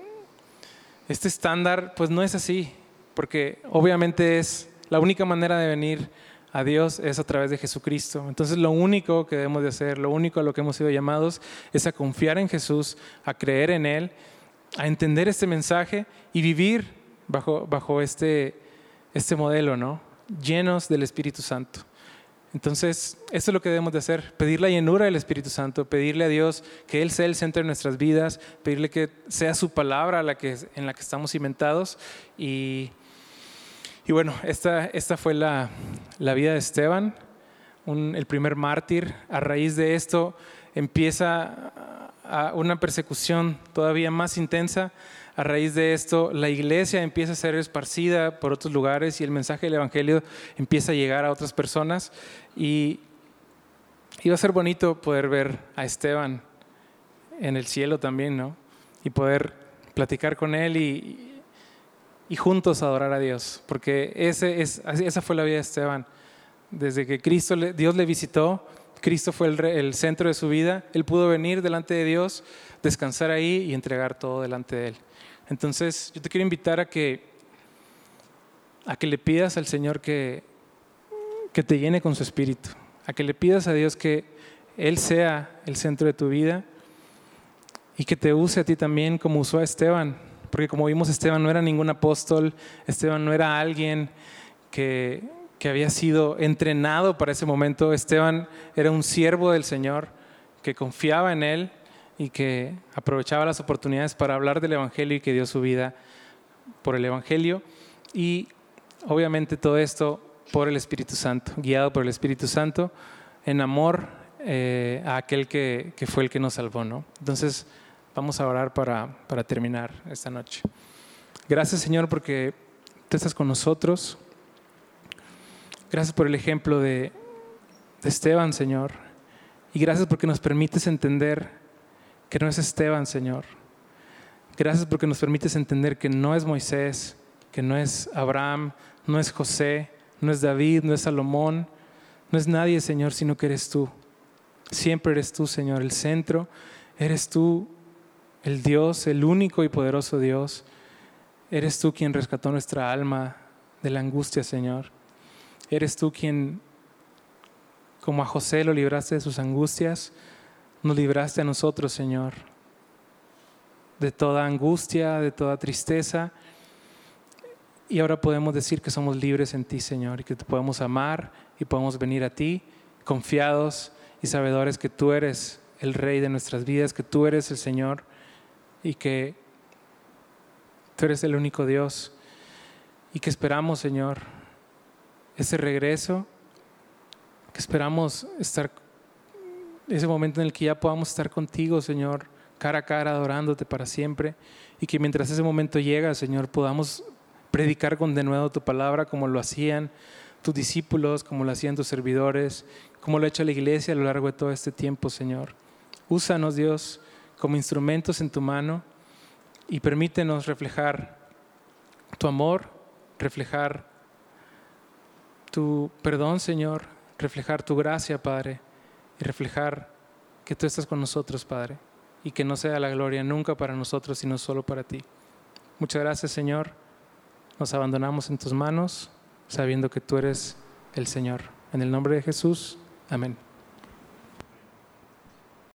este estándar, pues no es así, porque obviamente es la única manera de venir a Dios es a través de Jesucristo. Entonces lo único que debemos de hacer, lo único a lo que hemos sido llamados es a confiar en Jesús, a creer en Él, a entender este mensaje y vivir bajo, bajo este, este modelo, ¿no? Llenos del Espíritu Santo. Entonces, esto es lo que debemos de hacer, pedir la llenura del Espíritu Santo, pedirle a Dios que Él sea el centro de nuestras vidas, pedirle que sea su palabra la que, en la que estamos cimentados. Y, y bueno, esta, esta fue la, la, vida de Esteban, el primer mártir. A raíz de esto empieza una persecución todavía más intensa a raíz de esto, la iglesia empieza a ser esparcida por otros lugares y el mensaje del Evangelio empieza a llegar a otras personas. Y iba a ser bonito poder ver a Esteban en el cielo también, ¿no? Y poder platicar con él y, y juntos adorar a Dios, porque ese es, esa fue la vida de Esteban. Desde que Cristo, Dios le visitó, Cristo fue el, centro de su vida, él pudo venir delante de Dios, descansar ahí y entregar todo delante de él. Entonces, yo te quiero invitar a que, a que le pidas al Señor que, que te llene con su espíritu, a que le pidas a Dios que Él sea el centro de tu vida y que te use a ti también como usó a Esteban, porque como vimos, Esteban no era ningún apóstol, Esteban no era alguien que, que había sido entrenado para ese momento, Esteban era un siervo del Señor que confiaba en Él y que aprovechaba las oportunidades para hablar del Evangelio y que dio su vida por el Evangelio. Y obviamente todo esto por el Espíritu Santo, guiado por el Espíritu Santo, en amor eh, a aquel que, que, fue el que nos salvó. ¿no? Entonces vamos a orar para, para terminar esta noche. Gracias Señor porque tú estás con nosotros. Gracias por el ejemplo de, de Esteban, Señor. Y gracias porque nos permites entender que no es Esteban, Señor. Gracias porque nos permites entender que no es Moisés, que no es Abraham, no es José, no es David, no es Salomón, no es nadie, Señor, sino que eres tú. Siempre eres tú, Señor, el centro. Eres tú el Dios, el único y poderoso Dios. Eres tú quien rescató nuestra alma de la angustia, Señor. Eres tú quien, como a José lo libraste de sus angustias, nos libraste a nosotros, Señor, de toda angustia, de toda tristeza. Y ahora podemos decir que somos libres en ti, Señor, y que te podemos amar y podemos venir a ti confiados y sabedores que tú eres el Rey de nuestras vidas, que tú eres el Señor y que tú eres el único Dios y que esperamos, Señor, ese regreso, que esperamos estar, ese momento en el que ya podamos estar contigo, Señor, cara a cara, adorándote para siempre, y que mientras ese momento llega, Señor, podamos predicar con de nuevo tu palabra como lo hacían tus discípulos, como lo hacían tus servidores, como lo ha hecho la iglesia a lo largo de todo este tiempo, Señor. Úsanos, Dios, como instrumentos en tu mano y permítenos reflejar tu amor, reflejar tu perdón, Señor, reflejar tu gracia, Padre, y reflejar que tú estás con nosotros, Padre, y que no sea la gloria nunca para nosotros, sino solo para ti. Muchas gracias, Señor. Nos abandonamos en tus manos, sabiendo que tú eres el Señor. En el nombre de Jesús, amén.